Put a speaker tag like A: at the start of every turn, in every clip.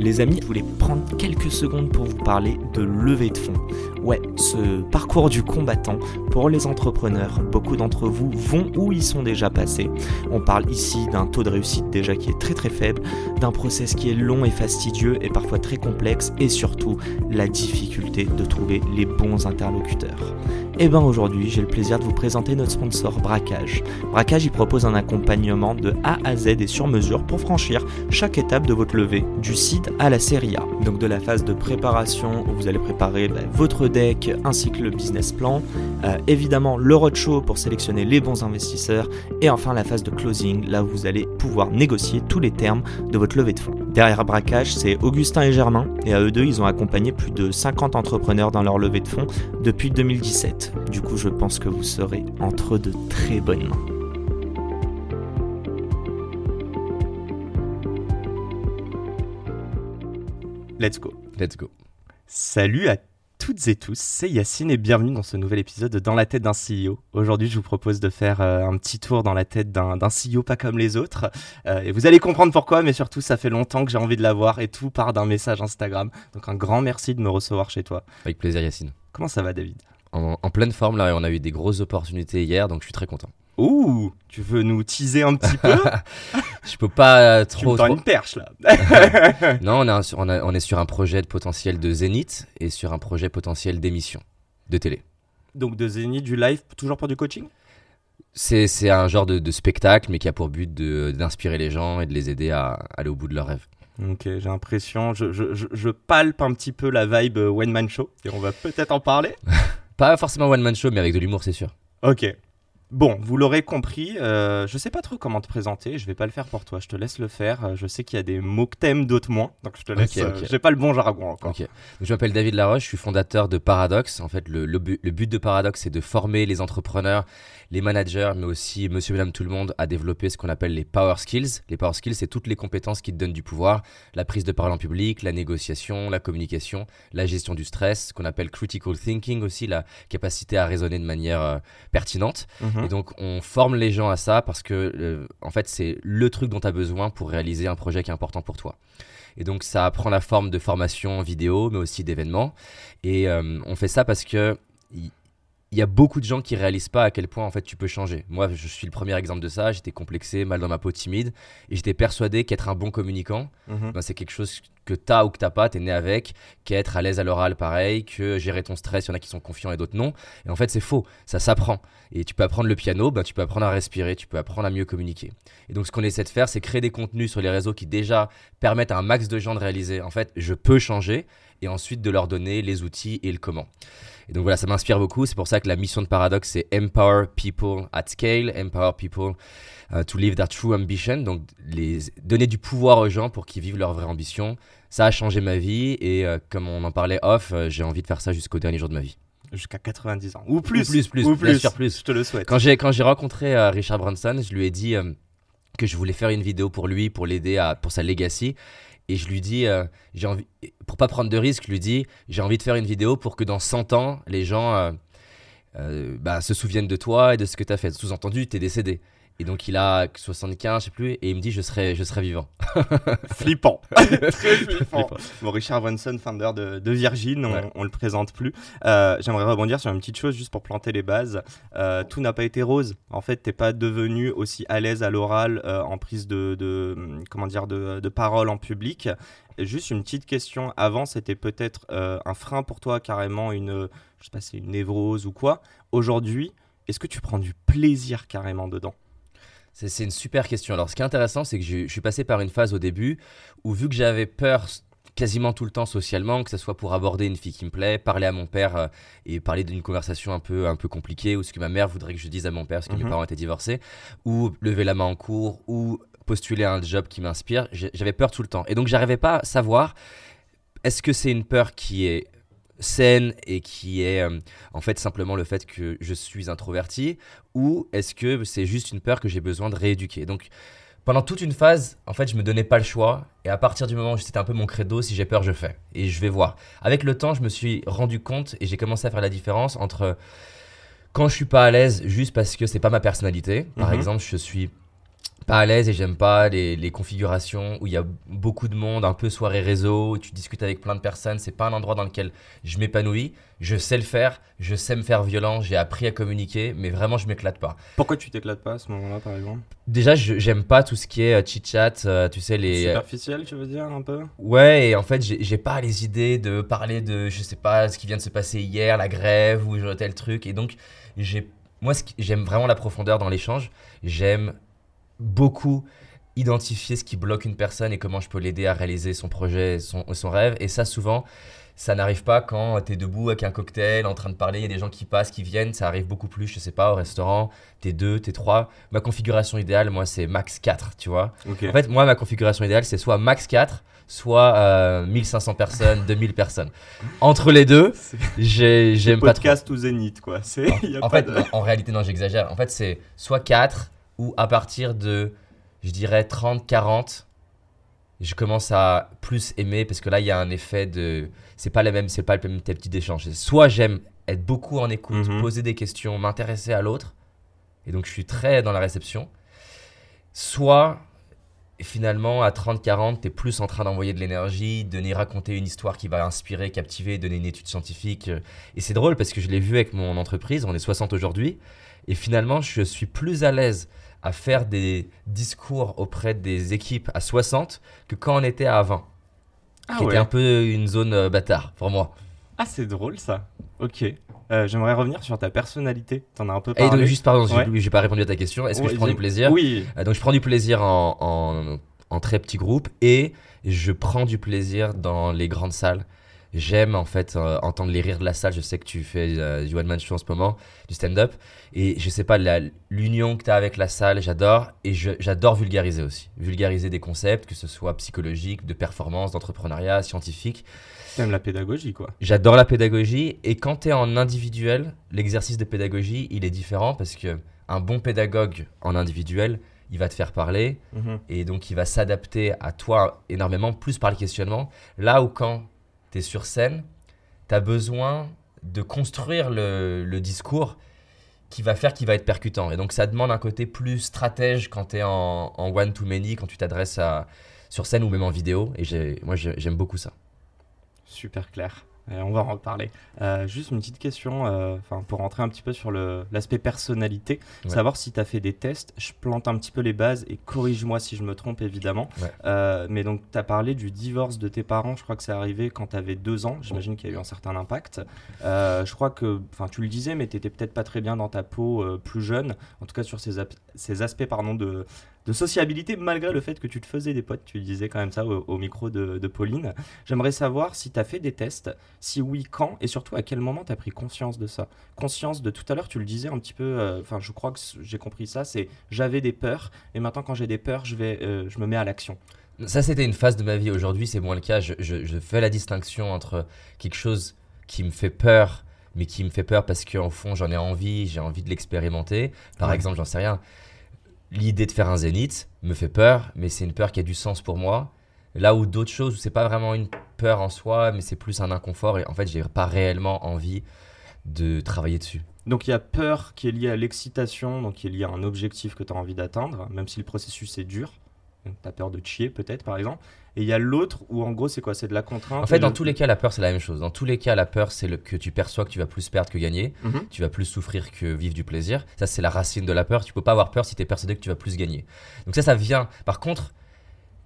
A: Les amis, je voulais prendre quelques secondes pour vous parler de levée de fonds. Ouais, ce parcours du combattant pour les entrepreneurs, beaucoup d'entre vous vont où ils sont déjà passés. On parle ici d'un taux de réussite déjà qui est très très faible, d'un process qui est long et fastidieux et parfois très complexe et surtout la difficulté de trouver les bons interlocuteurs. Et bien aujourd'hui, j'ai le plaisir de vous présenter notre sponsor Braquage. Braquage, il propose un accompagnement de A à Z et sur mesure pour franchir chaque étape de votre levée, du seed à la série A. Donc de la phase de préparation où vous allez préparer bah, votre deck ainsi que le business plan, euh, évidemment le roadshow pour sélectionner les bons investisseurs et enfin la phase de closing là où vous allez pouvoir négocier tous les termes de votre levée de fonds. Derrière Braquage, c'est Augustin et Germain et à eux deux, ils ont accompagné plus de 50 entrepreneurs dans leur levée de fonds depuis 2017. Du coup, je pense que vous serez entre de très bonnes mains. Let's go.
B: Let's go.
A: Salut à toutes et tous, c'est Yacine et bienvenue dans ce nouvel épisode de Dans la tête d'un CEO. Aujourd'hui, je vous propose de faire euh, un petit tour dans la tête d'un CEO pas comme les autres. Euh, et vous allez comprendre pourquoi, mais surtout, ça fait longtemps que j'ai envie de l'avoir et tout part d'un message Instagram. Donc, un grand merci de me recevoir chez toi.
B: Avec plaisir, Yacine.
A: Comment ça va, David?
B: En, pleine forme là et on a eu des grosses opportunités hier donc je suis très content.
A: Ouh, tu veux nous teaser un petit peu?
B: Je peux pas trop.
A: Tu me une perche là.
B: non, on, est sur un projet de potentiel de Zénith et sur un projet potentiel d'émission de télé.
A: Donc de Zénith, du live, toujours pour du coaching?
B: C'est, un genre de, spectacle, mais qui a pour but d'inspirer les gens et de les aider à aller au bout de leurs rêves.
A: Ok, j'ai l'impression, je, je, je, palpe un petit peu la vibe One Man Show, et on va peut-être en parler.
B: Pas forcément one man show, mais avec de l'humour, c'est sûr.
A: Ok. Bon, vous l'aurez compris, euh, je sais pas trop comment te présenter, je vais pas le faire pour toi, je te laisse le faire. Je sais qu'il y a des mots que t'aimes, d'autres moins, donc je te laisse. Okay, euh, J'ai pas le bon jargon encore.
B: Ok. je m'appelle David Laroche, je suis fondateur de Paradox. En fait, le, le but de Paradox, c'est de former les entrepreneurs les managers, mais aussi monsieur, madame, tout le monde, à développer ce qu'on appelle les power skills. Les power skills, c'est toutes les compétences qui te donnent du pouvoir. La prise de parole en public, la négociation, la communication, la gestion du stress, ce qu'on appelle critical thinking aussi, la capacité à raisonner de manière euh, pertinente. Mhm. Et donc, on forme les gens à ça parce que, euh, en fait, c'est le truc dont tu as besoin pour réaliser un projet qui est important pour toi. Et donc ça prend la forme de formation vidéo, mais aussi d'événements. Et euh, on fait ça parce que il y a beaucoup de gens qui réalisent pas à quel point en fait tu peux changer. Moi, je suis le premier exemple de ça. J'étais complexé, mal dans ma peau, timide, et j'étais persuadé qu'être un bon communicant, mhm. ben, c'est quelque chose que tu as ou que t'as pas, tu es né avec, qu'être à l'aise à l'oral, pareil, que gérer ton stress, il y en a qui sont confiants et d'autres non. Et en fait, c'est faux. Ça s'apprend. Et tu peux apprendre le piano, ben, tu peux apprendre à respirer, tu peux apprendre à mieux communiquer. Et donc, ce qu'on essaie de faire, c'est créer des contenus sur les réseaux qui déjà permettent à un max de gens de réaliser, en fait, je peux changer, et ensuite de leur donner les outils et le comment. Et donc voilà, ça m'inspire beaucoup. C'est pour ça que la mission de Paradox, c'est Empower People at Scale, Empower People uh, to live their true ambition. Donc les, donner du pouvoir aux gens pour qu'ils vivent leur vraie ambition. Ça a changé ma vie et euh, comme on en parlait off, euh, j'ai envie de faire ça jusqu'au dernier jour de ma vie.
A: Jusqu'à 90 ans. Ou plus.
B: Ou plus, plus. Ou plus. Bien sûr, plus.
A: Je te le souhaite.
B: Quand j'ai, quand j'ai rencontré euh, Richard Branson, je lui ai dit que je voulais faire une vidéo pour lui, pour l'aider à, pour sa legacy et je lui dis, euh, j'ai envie, pour pas prendre de risques, je lui dis, j'ai envie de faire une vidéo pour que dans 100 ans, les gens euh, euh, bah, se souviennent de toi et de ce que tu as fait. Sous-entendu, tu es décédé. Et donc il a 75, je sais plus, et il me dit je serai, je serai vivant.
A: flippant, très flippant. Bon, Richard Branson, founder de, de Virgin, on, on, le présente plus. Euh, j'aimerais rebondir sur une petite chose juste pour planter les bases. Euh, tout n'a pas été rose. En fait, t'es pas devenu aussi à l'aise à l'oral euh, en prise de, de, comment dire, de, de parole en public. juste une petite question. Avant, c'était peut-être un frein pour toi, carrément une, je sais pas, c'est une névrose ou quoi. Aujourd'hui, est-ce que tu prends du plaisir carrément dedans?
B: C'est une super question. Alors, ce qui est intéressant, c'est que je, suis passé par une phase au début où, vu que j'avais peur quasiment tout le temps socialement, que ce soit pour aborder une fille qui me plaît, parler à mon père euh, et parler d'une conversation un peu, un peu compliquée, ou ce que ma mère voudrait que je dise à mon père parce que mes mhm. parents étaient divorcés, ou lever la main en cours, ou postuler à un job qui m'inspire, j'avais peur tout le temps. Et donc, j'arrivais pas à savoir est-ce que c'est une peur qui est saine et qui est euh, en fait simplement le fait que je suis introverti ou est-ce que c'est juste une peur que j'ai besoin de rééduquer? Donc pendant toute une phase, en fait, je me donnais pas le choix et à partir du moment où c'était un peu mon credo, si j'ai peur, je fais et je vais voir. Avec le temps, je me suis rendu compte et j'ai commencé à faire la différence entre quand je suis pas à l'aise juste parce que c'est pas ma personnalité. Par mhm. exemple, je suis pas à l'aise et j'aime pas les, configurations où il y a beaucoup de monde, un peu soirée réseau, où tu discutes avec plein de personnes. C'est pas un endroit dans lequel je m'épanouis. Je sais le faire, je sais me faire violent, j'ai appris à communiquer, mais vraiment je m'éclate pas.
C: Pourquoi tu t'éclates pas à ce moment-là, par exemple?
B: Déjà, j'aime pas tout ce qui est euh, chit-chat, euh, tu sais les.
C: Euh, Superficiel, tu veux dire un peu?
B: Ouais, et en fait, j'ai pas les idées de parler de, je sais pas, ce qui vient de se passer hier, la grève ou tel truc, et donc j'ai moi, j'aime vraiment la profondeur dans l'échange. J'aime beaucoup identifier ce qui bloque une personne et comment je peux l'aider à réaliser son projet, son, son rêve. Et ça, souvent, ça n'arrive pas quand tu es debout avec un cocktail, en train de parler, il y a des gens qui passent, qui viennent. Ça arrive beaucoup plus, je sais pas, au restaurant. T'es deux, t'es trois. Ma configuration idéale, moi, c'est max 4, tu vois. En fait, moi, ma configuration idéale, c'est soit max 4, soit 1500 euh, personnes, 2000 personnes. Entre les deux, j'aime pas trop.
C: Podcast ou Zénith, quoi.
B: En, en fait, en réalité, non, j'exagère. En fait, c'est soit 4 ou à partir de, je dirais, 30, 40, je commence à plus aimer parce que là, il y a un effet de. C'est pas, la même, c'est pas le même type d'échange. Soit j'aime être beaucoup en écoute, mhm. poser des questions, m'intéresser à l'autre, et donc je suis très dans la réception. Soit finalement, à 30-40, tu es plus en train d'envoyer de l'énergie, de venir raconter une histoire qui va inspirer, captiver, donner une étude scientifique. Et c'est drôle parce que je l'ai vu avec mon entreprise, on est 60 aujourd'hui, et finalement, je suis plus à l'aise à faire des discours auprès des équipes à 60 que quand on était à 20. Ah qui était un peu une zone euh, bâtard pour moi.
C: Ah, c'est drôle ça. Ok. Euh, j'aimerais revenir sur ta personnalité. T'en as un peu parlé.
B: Et donc, juste, pardon, j'ai pas répondu à ta question. Est-ce que je prends du plaisir
C: Oui.
B: Euh, donc, je prends du plaisir en, en, en, très petits groupes et je prends du plaisir dans les grandes salles. J'aime en fait euh, entendre les rires de la salle. Je sais que tu fais euh, du one man show en ce moment, du stand-up. Et je sais pas, l'union que tu as avec la salle, j'adore. Et j'adore vulgariser aussi. Vulgariser des concepts, que ce soit psychologique, de performance, d'entrepreneuriat, scientifique.
C: T'aimes la pédagogie, quoi.
B: J'adore la pédagogie. Et quand tu es en individuel, l'exercice de pédagogie, il est différent parce que un bon pédagogue en individuel, il va te faire parler mhm. et donc il va s'adapter à toi énormément, plus par le questionnement. Là où quand tu es sur scène, tu as besoin de construire le, discours qui va faire qu'il va être percutant. Et donc ça demande un côté plus stratège quand tu es en, one-to-many, quand tu t'adresses sur scène ou même en vidéo. Et moi j'aime beaucoup ça.
C: Super clair on va en reparler. Euh, juste une petite question, euh, pour rentrer un petit peu sur l'aspect personnalité, savoir si tu as fait des tests. Je plante un petit peu les bases et corrige-moi si je me trompe évidemment. Euh, mais donc tu as parlé du divorce de tes parents, je crois que c'est arrivé quand tu avais deux ans. J'imagine qu'il y a eu un certain impact. je crois que, enfin tu le disais, mais tu peut-être pas très bien dans ta peau plus jeune, en tout cas sur ces, ces aspects pardon, de, de sociabilité malgré le fait que tu te faisais des potes. Tu disais quand même ça au, micro de, Pauline. J'aimerais savoir si tu as fait des tests, si oui, quand et surtout à quel moment tu as pris conscience de ça. Conscience de tout à l'heure, tu le disais un petit peu, euh, enfin je crois que j'ai compris ça, c'est j'avais des peurs et maintenant quand j'ai des peurs, je, vais, euh, je me mets à l'action.
B: Ça c'était une phase de ma vie. Aujourd'hui c'est moins le cas. Je, je, fais la distinction entre quelque chose qui me fait peur mais qui me fait peur parce qu'en fond j'en ai envie, j'ai envie de l'expérimenter. Par exemple, j'en sais rien l'idée de faire un zénith me fait peur, mais c'est une peur qui a du sens pour moi. Là où d'autres choses, c'est pas vraiment une peur en soi, mais c'est plus un inconfort et en fait, j'ai pas réellement envie de travailler dessus.
C: Donc il y a peur qui est liée à l'excitation, donc qui est liée à un objectif que tu as envie d'atteindre, même si le processus est dur. Tu as peur de chier peut-être par exemple. Et il y a l'autre où en gros c'est quoi? C'est de la contrainte.
B: En fait, dans tous les cas, la peur c'est la même chose. Dans tous les cas, la peur c'est que tu perçois que tu vas plus perdre que gagner. Mhm. Tu vas plus souffrir que vivre du plaisir. Ça c'est la racine de la peur. Tu peux pas avoir peur si tu es persuadé que tu vas plus gagner. Donc ça, ça vient. Par contre,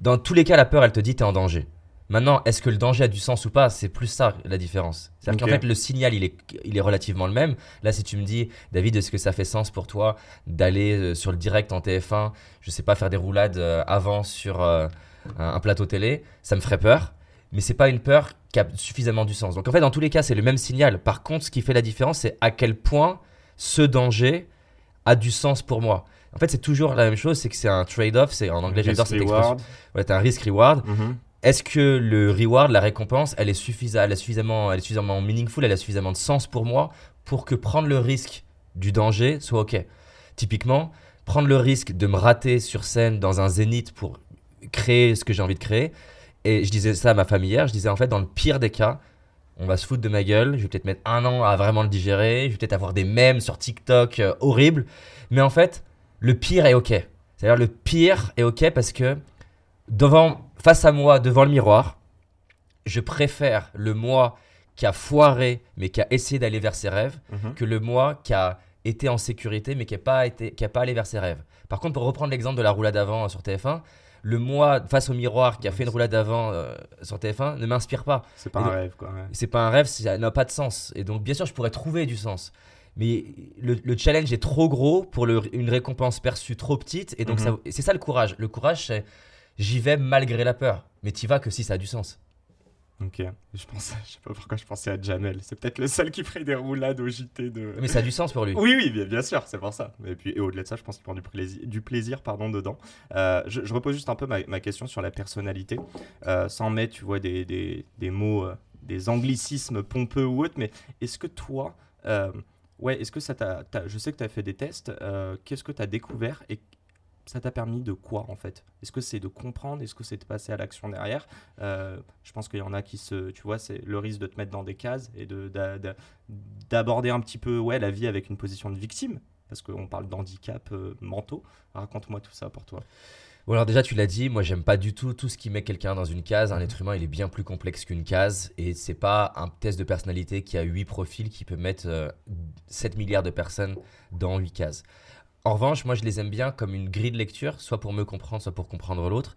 B: dans tous les cas, la peur elle te dit tu es en danger. Maintenant, est-ce que le danger a du sens ou pas? C'est plus ça la différence. C'est-à-dire qu'en fait, le signal, il est, il est relativement le même. Là, si tu me dis, David, est-ce que ça fait sens pour toi d'aller euh, sur le direct en TF1, je sais pas, faire des roulades euh, avant sur euh, un, plateau télé, ça me ferait peur. Mais c'est pas une peur qui a suffisamment du sens. Donc en fait, dans tous les cas, c'est le même signal. Par contre, ce qui fait la différence, c'est à quel point ce danger a du sens pour moi. En fait, c'est toujours la même chose, c'est que c'est un trade-off. C'est en anglais, j'adore cette expression. Ouais, t'as un risk-reward.
C: Mhm.
B: Est-ce que le reward, la récompense, elle est, suffisa- elle, est suffisamment, elle est suffisamment meaningful, elle a suffisamment de sens pour moi pour que prendre le risque du danger soit ok? Typiquement, prendre le risque de me rater sur scène dans un zénith pour créer ce que j'ai envie de créer. Et je disais ça à ma famille hier, je disais en fait, dans le pire des cas, on va se foutre de ma gueule, je vais peut-être mettre un an à vraiment le digérer, je vais peut-être avoir des mèmes sur TikTok euh, horribles. Mais en fait, le pire est ok. C'est-à-dire le pire est ok parce que devant, face à moi, devant le miroir, je préfère le moi qui a foiré mais qui a essayé d'aller vers ses rêves
C: Mhm.
B: que le moi qui a été en sécurité mais qui n'a pas, été- qui a pas allé vers ses rêves. Par contre, pour reprendre l'exemple de la roulade avant euh, sur TF1, le moi face au miroir qui a fait une roulade avant euh, sur TF1 ne m'inspire pas.
C: C'est pas
B: Et
C: un
B: le-
C: rêve, quoi. ouais.
B: C'est pas un rêve, ça n'a pas de sens. Et donc, bien sûr, je pourrais trouver du sens. Mais le, le challenge est trop gros pour le- une récompense perçue trop petite. Et donc,
C: Mhm.
B: c'est ça le courage. Le courage, c'est j'y vais malgré la peur. Mais t'y vas que si ça a du sens.
C: Ok. Je pense, je sais pas pourquoi je pensais à Jamel. C'est peut-être le seul qui ferait des roulades au JT de.
B: Mais ça a du sens pour lui.
C: Oui, oui, bien, bien sûr, c'est pour ça. Et puis, et au-delà de ça, je pense qu'il prend du plaisir, du plaisir pardon, dedans. Euh, je, je repose juste un peu ma, ma question sur la personnalité, euh, sans mettre, tu vois, des, des, des mots, euh, des anglicismes pompeux ou autres, mais est-ce que toi, euh, ouais, est-ce que ça t'a, t'as- je sais que tu as fait des tests, euh, qu'est-ce que tu as découvert et ça t'a permis de quoi en fait? Est-ce que c'est de comprendre? Est-ce que c'est de passer à l'action derrière? Euh, Je pense qu'il y en a qui se, tu vois, c'est le risque de te mettre dans des cases et de, d'a- d'a- d'aborder un petit peu ouais, la vie avec une position de victime, parce qu'on parle d'handicap euh, mentaux. Raconte-moi tout ça pour toi.
B: Bon, alors déjà, tu l'as dit, moi, j'aime pas du tout tout ce qui met quelqu'un dans une case. Un être humain, il est bien plus complexe qu'une case. Et c'est pas un test de personnalité qui a 8 profils qui peut mettre euh, 7 milliards de personnes dans 8 cases. En revanche, moi, je les aime bien comme une grille de lecture, soit pour me comprendre, soit pour comprendre l'autre.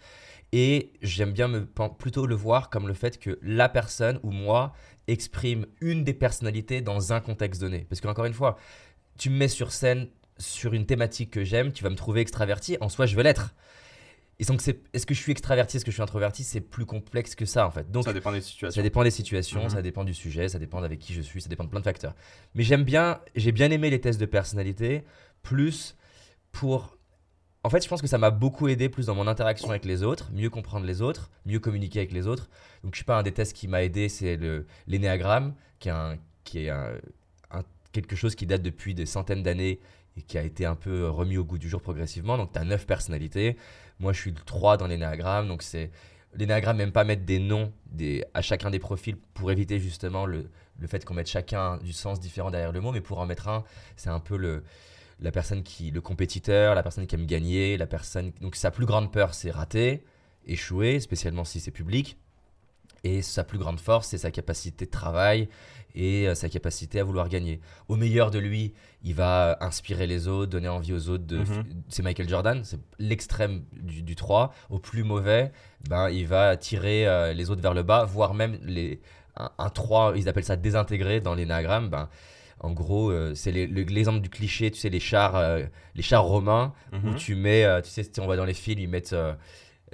B: Et j'aime bien me, plutôt le voir comme le fait que la personne ou moi exprime une des personnalités dans un contexte donné. Parce qu'encore une fois, tu me mets sur scène sur une thématique que j'aime, tu vas me trouver extraverti. En soi, je veux l'être. Et donc, c'est- est-ce que je suis extraverti, est-ce que je suis introverti C'est plus complexe que ça, en fait. Donc,
C: ça dépend des situations.
B: ça dépend des situations,
C: Mhm.
B: ça dépend du sujet, ça dépend avec qui je suis, ça dépend de plein de facteurs. Mais j'aime bien, j'ai bien aimé les tests de personnalité, plus pour. En fait, je pense que ça m'a beaucoup aidé plus dans mon interaction avec les autres, mieux comprendre les autres, mieux communiquer avec les autres. Donc, je sais pas, un des tests qui m'a aidé, c'est l'énéagramme, qui est, qui est un- quelque chose qui date depuis des centaines d'années et qui a été un peu remis au goût du jour progressivement. Donc, tu as neuf personnalités. Moi, je suis le 3 dans l'énéagramme, donc c'est L'énagramme n'aime pas mettre des noms des, à chacun des profils pour éviter justement le, le fait qu'on mette chacun du sens différent derrière le mot, mais pour en mettre un, c'est un peu le, la personne qui, le compétiteur, la personne qui aime gagner, la personne. Donc sa plus grande peur, c'est rater, échouer, spécialement si c'est public. Et sa plus grande force, c'est sa capacité de travail et euh, sa capacité à vouloir gagner. Au meilleur de lui, il va inspirer les autres, donner envie aux autres. De,
C: Mhm.
B: C'est Michael Jordan, c'est l'extrême du, du 3. Au plus mauvais, ben, il va tirer euh, les autres vers le bas, voire même les, un, un 3, ils appellent ça désintégré dans l'énagramme. Ben, en gros, euh, c'est l'exemple du cliché, tu sais, les chars, euh, les chars romains, où
C: Mhm.
B: tu mets, euh, tu sais, si on voit dans les films, ils mettent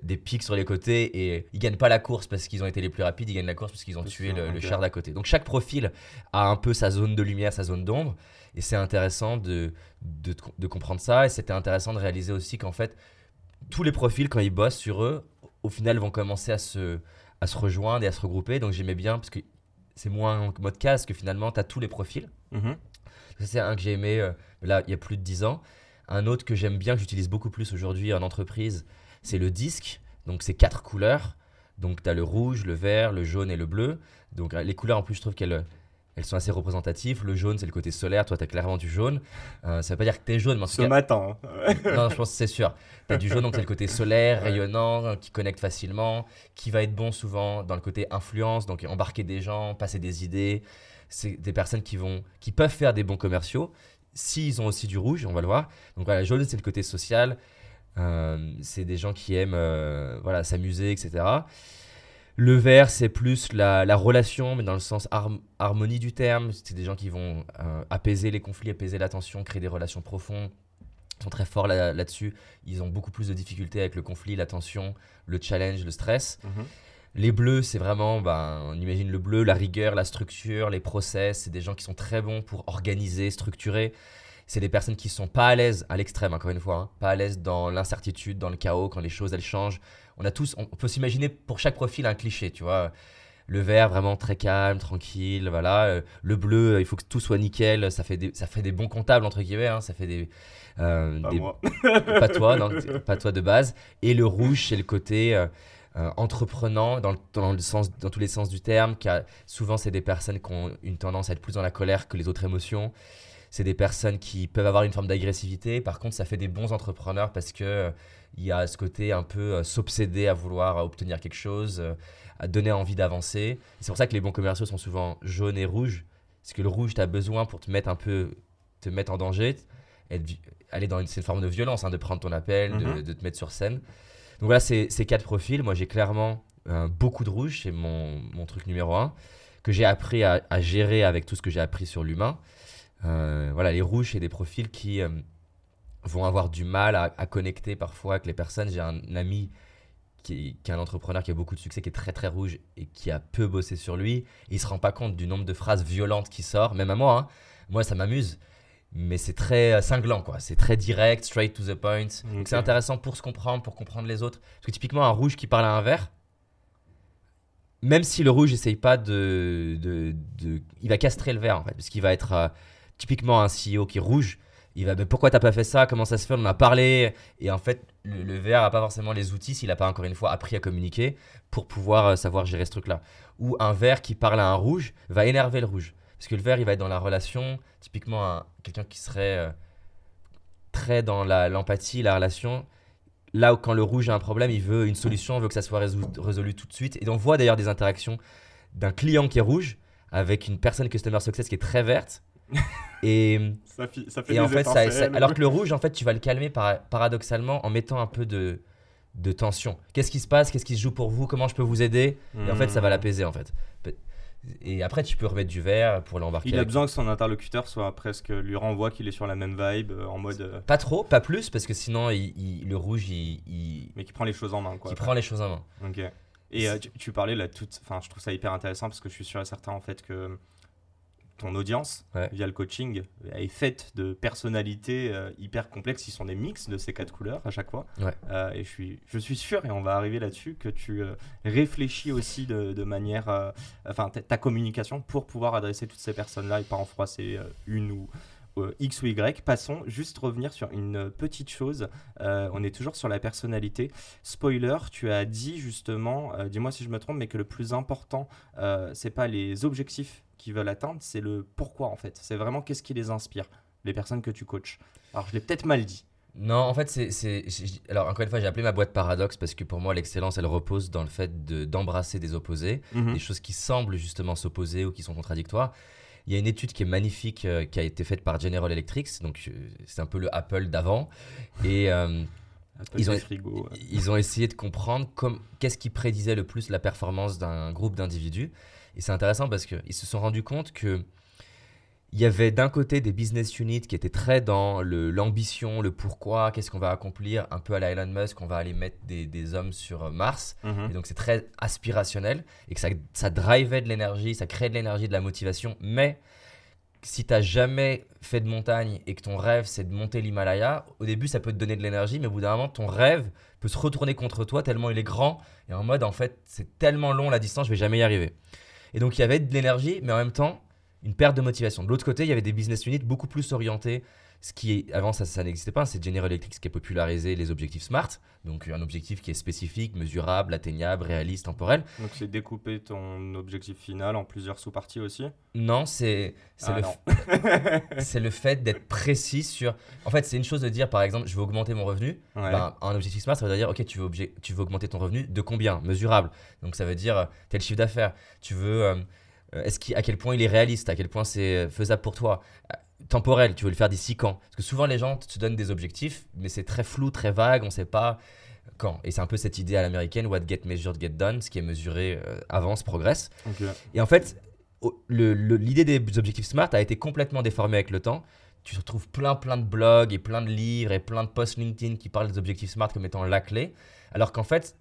B: des pics sur les côtés et ils gagnent pas la course parce qu'ils ont été les plus rapides, ils gagnent la course parce qu'ils ont tué le, char d'à côté. Donc chaque profil a un peu sa zone de lumière, sa zone d'ombre, et c'est intéressant de, de, de comprendre ça, et c'était intéressant de réaliser aussi qu'en fait, tous les profils, quand ils bossent sur eux, au final, vont commencer à se, à se rejoindre et à se regrouper. Donc j'aimais bien parce que c'est moins en mode casse que finalement, tu as tous les profils.
C: Mhm.
B: Ça, c'est un que j'ai aimé euh, là, il y a plus de 10 ans. Un autre que j'aime bien, que j'utilise beaucoup plus aujourd'hui en entreprise, c'est le disque. Donc, c'est quatre couleurs. Donc, tu as le rouge, le vert, le jaune et le bleu. Donc, euh, les couleurs, en plus, je trouve qu'elles elles sont assez représentatives. Le jaune, c'est le côté solaire. Toi, tu as clairement du jaune. Euh, ça veut pas dire que tu es jaune, mais en tout
C: Ce
B: cas,
C: matin. hein.
B: non, je pense que c'est sûr. Tu as du jaune, donc c'est le côté solaire, rayonnant, euh, qui connecte facilement, qui va être bon souvent dans le côté influence, donc embarquer des gens, passer des idées. C'est des personnes qui, vont, qui peuvent faire des bons commerciaux s'ils ont aussi du rouge, on va le voir. Donc voilà, jaune, c'est le côté social. Euh, c'est des gens qui aiment euh, voilà, s'amuser, etc. Le vert, c'est plus la, la relation, mais dans le sens harm- harmonie du terme. C'est des gens qui vont euh, apaiser les conflits, apaiser la tension, créer des relations profondes. Ils sont très forts là- là-dessus. Ils ont beaucoup plus de difficultés avec le conflit, la tension, le challenge, le stress.
C: Mhm.
B: Les bleus, c'est vraiment, ben, on imagine le bleu, la rigueur, la structure, les process. C'est des gens qui sont très bons pour organiser, structurer. C'est des personnes qui sont pas à l'aise à l'extrême, encore une fois, hein, pas à l'aise dans l'incertitude, dans le chaos, quand les choses elles changent. On a tous, on peut s'imaginer pour chaque profil un cliché, tu vois. Le vert vraiment très calme, tranquille, voilà. Euh, le bleu, il faut que tout soit nickel. Ça fait des, ça fait des bons comptables entre guillemets. hein, ça fait des, euh,
C: Pas
B: des-
C: moi.
B: pas toi, non, pas toi de base. Et le rouge, c'est le côté euh, euh, entreprenant dans, le- dans le sens, dans tous les sens du terme. Qui a- souvent, c'est des personnes qui ont une tendance à être plus dans la colère que les autres émotions. C'est des personnes qui peuvent avoir une forme d'agressivité. Par contre, ça fait des bons entrepreneurs parce que euh, il y a ce côté un peu euh, s'obséder à vouloir obtenir quelque chose, euh, à donner envie d'avancer. C'est pour ça que les bons commerciaux sont souvent jaunes et rouges. Parce que le rouge, tu as besoin pour te mettre un peu, te mettre en danger, être aller dans une, forme de violence, hein, de prendre ton appel, de,
C: Mhm.
B: de te mettre sur scène. Donc voilà, c'est ces quatre profils. Moi, j'ai clairement euh, beaucoup de rouge, c'est mon, mon truc numéro un, que j'ai appris à, à gérer avec tout ce que j'ai appris sur l'humain. Euh, voilà, les rouges, c'est des profils qui euh, vont avoir du mal à, à connecter parfois avec les personnes. J'ai un ami qui, qui est un entrepreneur qui a beaucoup de succès, qui est très très rouge et qui a peu bossé sur lui. Et il se rend pas compte du nombre de phrases violentes qui sortent, même à moi. hein. Moi, ça m'amuse, mais c'est très euh, cinglant, quoi. C'est très direct, straight to the point. Donc c'est intéressant pour se comprendre, pour comprendre les autres. Parce que typiquement, un rouge qui parle à un vert, même si le rouge n'essaye pas de, de, de- Il va castrer le vert, en fait. Parce qu'il va être typiquement un CEO qui est rouge. Il va, mais pourquoi t'as pas fait ça? Comment ça se fait? On en a parlé. Et en fait, le, le vert a pas forcément les outils, s'il n'a pas encore une fois appris à communiquer, pour pouvoir euh, savoir gérer ce truc-là. Ou un vert qui parle à un rouge va énerver le rouge. Parce que le vert, il va être dans la relation. Typiquement, un- quelqu'un qui serait euh, très dans l'empathie, la, relation. Là où quand le rouge a un problème, il veut une solution, il veut que ça soit résolu, résolu tout de suite. Et on voit d'ailleurs des interactions d'un client qui est rouge avec une personne customer success qui est très verte. Et,
C: Ça, fait
B: et en fait, ça- ça- alors que le rouge, en fait, tu vas le calmer par- paradoxalement en mettant un peu de, de tension. Qu'est-ce qui se passe? Qu'est-ce qui se joue pour vous? Comment je peux vous aider? Et en fait, ça va
C: Hmm.
B: l'apaiser, en fait. Et après, tu peux remettre du vert pour l'embarquer.
C: Il a
B: avec-
C: besoin que son interlocuteur soit presque lui renvoie qu'il est sur la même vibe, euh, en mode. euh,
B: Pas trop, pas plus, parce que sinon, il- il- le rouge, il, il,
C: mais qui prend les choses en main, quoi.
B: il prend les choses en main.
C: Ok. Et euh, tu, tu parlais là, toute. Enfin, je trouve ça hyper intéressant parce que je suis sûr et certain en fait que ton audience,
B: Ouais.
C: via le coaching, est faite de personnalités euh, hyper complexes. Ils sont des mix de ces quatre couleurs à chaque fois.
B: Ouais.
C: Euh, et je suis, je suis sûr, et on va arriver là-dessus, que tu euh, réfléchis aussi de, de manière. enfin, ta, communication pour pouvoir adresser toutes ces personnes-là et pas en froisser une ou. X ou Y. Passons, juste revenir sur une petite chose. Euh, on est toujours sur la personnalité. Spoiler, tu as dit justement, euh, dis-moi si je me trompe, mais que le plus important, euh, c'est pas les objectifs qu'ils veulent atteindre, c'est le pourquoi en fait. C'est vraiment qu'est-ce qui les inspire, les personnes que tu coaches. Alors je l'ai peut-être mal dit.
B: Non, en fait, c'est. Alors, encore une fois, j'ai appelé ma boîte paradoxe parce que pour moi, l'excellence, elle repose dans le fait de- d'embrasser des opposés,
C: Mhm.
B: des choses qui semblent justement s'opposer ou qui sont contradictoires. Il y a une étude qui est magnifique euh, qui a été faite par General Electric, donc euh, c'est un peu le Apple d'avant. Et euh, ils ont-
C: euh.
B: ils ont essayé de comprendre qu'est-ce qui prédisait le plus la performance d'un groupe d'individus. Et c'est intéressant parce qu'ils se sont rendus compte que il y avait d'un côté des business units qui étaient très dans l'ambition, le, pourquoi, qu'est-ce qu'on va accomplir, un peu à la Elon Musk, on va aller mettre des, des hommes sur euh, Mars.
C: Mhm.
B: Et donc c'est très aspirationnel et que ça, ça drivait de l'énergie, ça crée de l'énergie, de la motivation. Mais si tu n'as jamais fait de montagne et que ton rêve c'est de monter l'Himalaya, au début ça peut te donner de l'énergie, mais au bout d'un moment ton rêve peut se retourner contre toi tellement il est grand et en mode en fait c'est tellement long la distance, je vais jamais y arriver. Et donc il y avait de l'énergie, mais en même temps une perte de motivation. De l'autre côté, il y avait des business units beaucoup plus orientés. Ce qui est, avant ça, ça n'existait pas, c'est General Electric qui a popularisé les objectifs SMART, donc un objectif qui est spécifique, mesurable, atteignable, réaliste, temporel.
C: Donc c'est découper ton objectif final en plusieurs sous-parties aussi?
B: Non, c'est c'est
C: Ah
B: le, f- le fait d'être précis sur. En fait, c'est une chose de dire, par exemple, je veux augmenter mon revenu.
C: Ouais.
B: Ben, un objectif SMART, ça veut dire, ok, tu veux, obje- tu veux augmenter ton revenu de combien? Mesurable. Donc ça veut dire euh, tel chiffre d'affaires. Tu veux. euh, euh, est-ce à quel point il est réaliste? À quel point c'est euh, faisable pour toi? Euh, Temporel, tu veux le faire d'ici quand? Parce que souvent les gens te donnent des objectifs, mais c'est très flou, très vague, on ne sait pas quand. Et c'est un peu cette idée à l'américaine, what get measured get done, ce qui est mesuré euh, avance, progresse. Et en fait, l'idée des objectifs SMART a été complètement déformée avec le temps. Tu retrouves plein plein de blogs et plein de livres et plein de posts LinkedIn qui parlent des objectifs SMART comme étant la clé. Alors qu'en fait,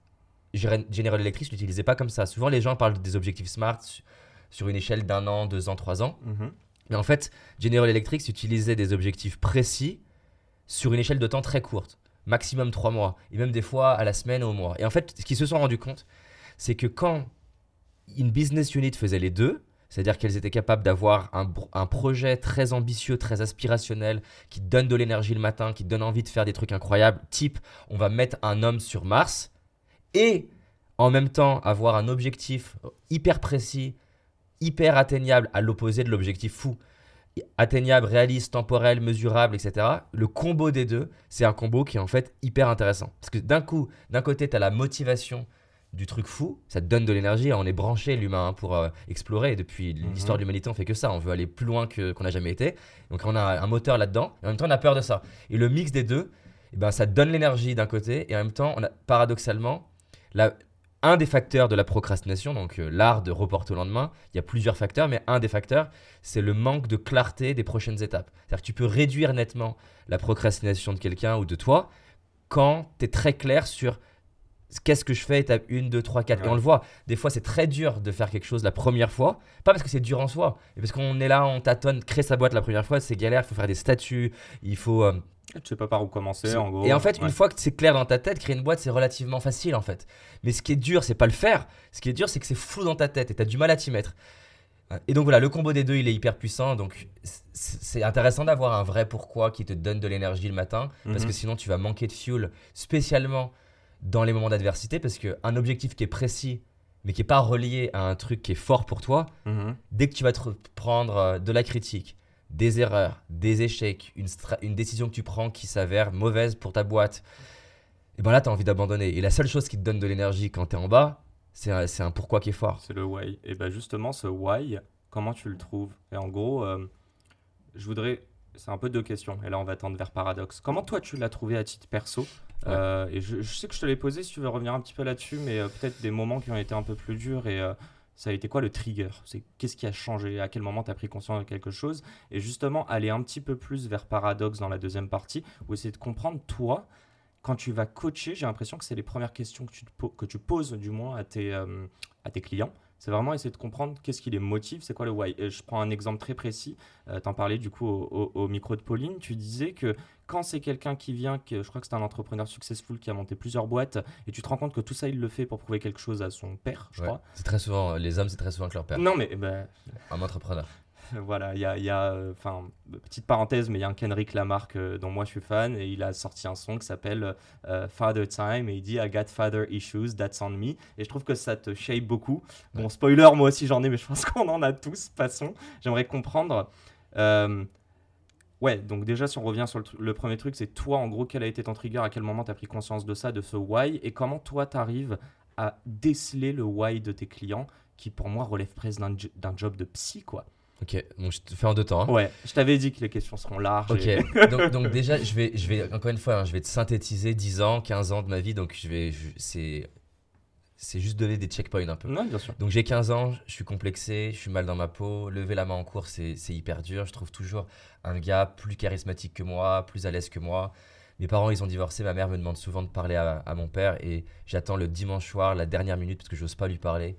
B: Gen- General Electric, je ne l'utilisais pas comme ça. Souvent, les gens parlent des objectifs SMART su- sur une échelle d'un an, deux ans, trois ans.
C: Mhm.
B: Mais en fait, General Electric utilisait des objectifs précis sur une échelle de temps très courte, maximum 3 mois, et même des fois à la semaine ou au mois. Et en fait, ce qu'ils se sont rendus compte, c'est que quand une business unit faisait les deux, c'est-à-dire qu'elles étaient capables d'avoir un, un, projet très ambitieux, très aspirationnel, qui donne de l'énergie le matin, qui donne envie de faire des trucs incroyables, type on va mettre un homme sur Mars, et en même temps avoir un objectif hyper précis, hyper atteignable à l'opposé de l'objectif fou. Atteignable, réaliste, temporel, mesurable, etc. Le combo des deux, c'est un combo qui est en fait hyper intéressant. Parce que d'un coup, d'un côté, tu as la motivation du truc fou, ça te donne de l'énergie, on est branché l'humain hein, pour euh, explorer, et depuis mhm. l'histoire de l'humanité on fait que ça, on veut aller plus loin que, qu'on n'a jamais été, donc on a un moteur là-dedans, et en même temps on a peur de ça. Et le mix des deux, eh ben, ça te donne l'énergie d'un côté, et en même temps, on a, paradoxalement, la, un des facteurs de la procrastination, donc euh, l'art de reporter au lendemain, il y a plusieurs facteurs, mais un des facteurs, c'est le manque de clarté des prochaines étapes. C'est-à-dire que tu peux réduire nettement la procrastination de quelqu'un ou de toi quand tu es très clair sur qu'est-ce que je fais étape 1, 2, 3, 4. Et on le voit, des fois c'est très dur de faire quelque chose la première fois, pas parce que c'est dur en soi, mais parce qu'on est là, on tâtonne, créer sa boîte la première fois, c'est galère, il faut faire des statuts, il faut... Euh,
C: tu sais pas par où commencer en gros.
B: Et en fait, une fois que c'est clair dans ta tête, créer une boîte c'est relativement facile en fait. Mais ce qui est dur, c'est pas le faire. Ce qui est dur, c'est que c'est flou dans ta tête et tu as du mal à t'y mettre. Et donc voilà, le combo des deux, il est hyper puissant. Donc c'est intéressant d'avoir un vrai pourquoi qui te donne de l'énergie le matin. Parce mhm. que sinon, tu vas manquer de fuel, spécialement dans les moments d'adversité. Parce qu'un objectif qui est précis, mais qui n'est pas relié à un truc qui est fort pour toi, mhm. dès que tu vas te prendre euh, de la critique, des erreurs, des échecs, une, une décision que tu prends qui s'avère mauvaise pour ta boîte, et ben là, tu as envie d'abandonner. Et la seule chose qui te donne de l'énergie quand tu es en bas, c'est un, un, pourquoi qui est fort.
C: C'est le why. Et ben justement, ce why, comment tu le trouves? Et en gros, euh, je voudrais. C'est un peu deux questions. Et là, on va tendre vers paradoxe. Comment toi, tu l'as trouvé à titre perso? Euh, Et je, sais que je te l'ai posé, si tu veux revenir un petit peu là-dessus, mais euh, peut-être des moments qui ont été un peu plus durs et ça a été quoi le trigger? C'est qu'est-ce qui a changé? À quel moment tu as pris conscience de quelque chose? Et justement, aller un petit peu plus vers paradoxe dans la deuxième partie, ou essayer de comprendre toi, quand tu vas coacher, j'ai l'impression que c'est les premières questions que tu, que tu poses du moins à tes, euh, à tes clients. C'est vraiment essayer de comprendre qu'est-ce qui les motive, c'est quoi le why? Et je prends un exemple très précis. Euh, tu en parlais du coup au, micro de Pauline. Tu disais que quand c'est quelqu'un qui vient, que, je crois que c'est un entrepreneur successful qui a monté plusieurs boîtes, et tu te rends compte que tout ça, il le fait pour prouver quelque chose à son père, je crois.
B: C'est très souvent, les hommes, c'est très souvent que leur père.
C: Non, mais. Ben,
B: un entrepreneur.
C: voilà, il y a, y a euh, enfin, petite parenthèse, mais il y a un Kendrick Lamarck euh, dont moi je suis fan et il a sorti un son qui s'appelle euh, Father Time et il dit I got father issues, that's on me. Et je trouve que ça te shape beaucoup. Bon, spoiler, moi aussi j'en ai, mais je pense qu'on en a tous, passons. J'aimerais comprendre. Ouais, donc déjà, si on revient sur le, le premier truc, c'est toi, en gros, quel a été ton trigger, à quel moment tu as pris conscience de ça, de ce why, et comment toi, tu arrives à déceler le why de tes clients, qui pour moi relève presque d'un job de psy, quoi.
B: Ok, donc je te fais en deux temps. Hein.
C: Ouais, je t'avais dit que les questions seront larges.
B: Ok, donc, déjà, je vais, je vais, encore une fois, hein, je vais te synthétiser 10 ans, 15 ans de ma vie, donc je vais, c'est, c'est juste donner des checkpoints un peu.
C: Ouais, bien sûr.
B: Donc j'ai 15 ans, je suis complexé, je suis mal dans ma peau, lever la main en cours, c'est, hyper dur. Je trouve toujours un gars plus charismatique que moi, plus à l'aise que moi. Mes parents, ils ont divorcé. Ma mère me demande souvent de parler à, mon père et j'attends le dimanche soir, la dernière minute, parce que j'ose pas lui parler.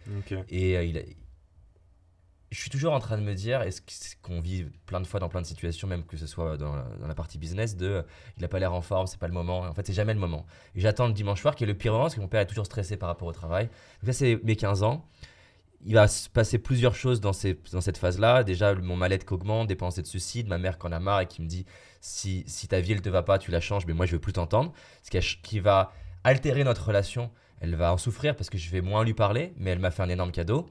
B: Et euh, il, je suis toujours en train de me dire, est-ce qu'on vit plein de fois dans plein de situations, même que ce soit dans la, partie business, de il n'a pas l'air en forme, c'est pas le moment. En fait, c'est jamais le moment. Et j'attends le dimanche soir, qui est le pire moment, parce que mon père est toujours stressé par rapport au travail. Donc ça, c'est mes 15 ans. Il va se passer plusieurs choses dans cette phase-là. Déjà, mon mal-être qui augmente, des pensées de suicide, ma mère qui en a marre et qui me dit si, si ta vie, elle te va pas, tu la changes, mais moi, je veux plus t'entendre. Ce qui, qui va altérer notre relation. Elle va en souffrir parce que je vais moins lui parler, mais elle m'a fait un énorme cadeau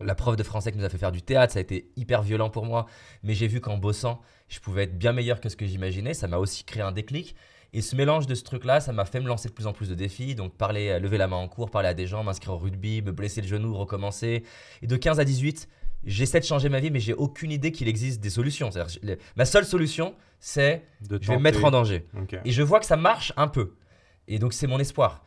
B: la prof de français qui nous a fait faire du théâtre, ça a été hyper violent pour moi. Mais j'ai vu qu'en bossant, je pouvais être bien meilleur que ce que j'imaginais. Ça m'a aussi créé un déclic. Et ce mélange de ce truc-là, ça m'a fait me lancer de plus en plus de défis. Donc, parler, euh, lever la main en cours, parler à des gens, m'inscrire au rugby, me blesser le genou, recommencer. Et de 15 à 18, j'essaie de changer ma vie, mais j'ai aucune idée qu'il existe des solutions. ma seule solution, c'est je vais me mettre en danger. Et je vois que ça marche un peu. Et donc, c'est mon espoir.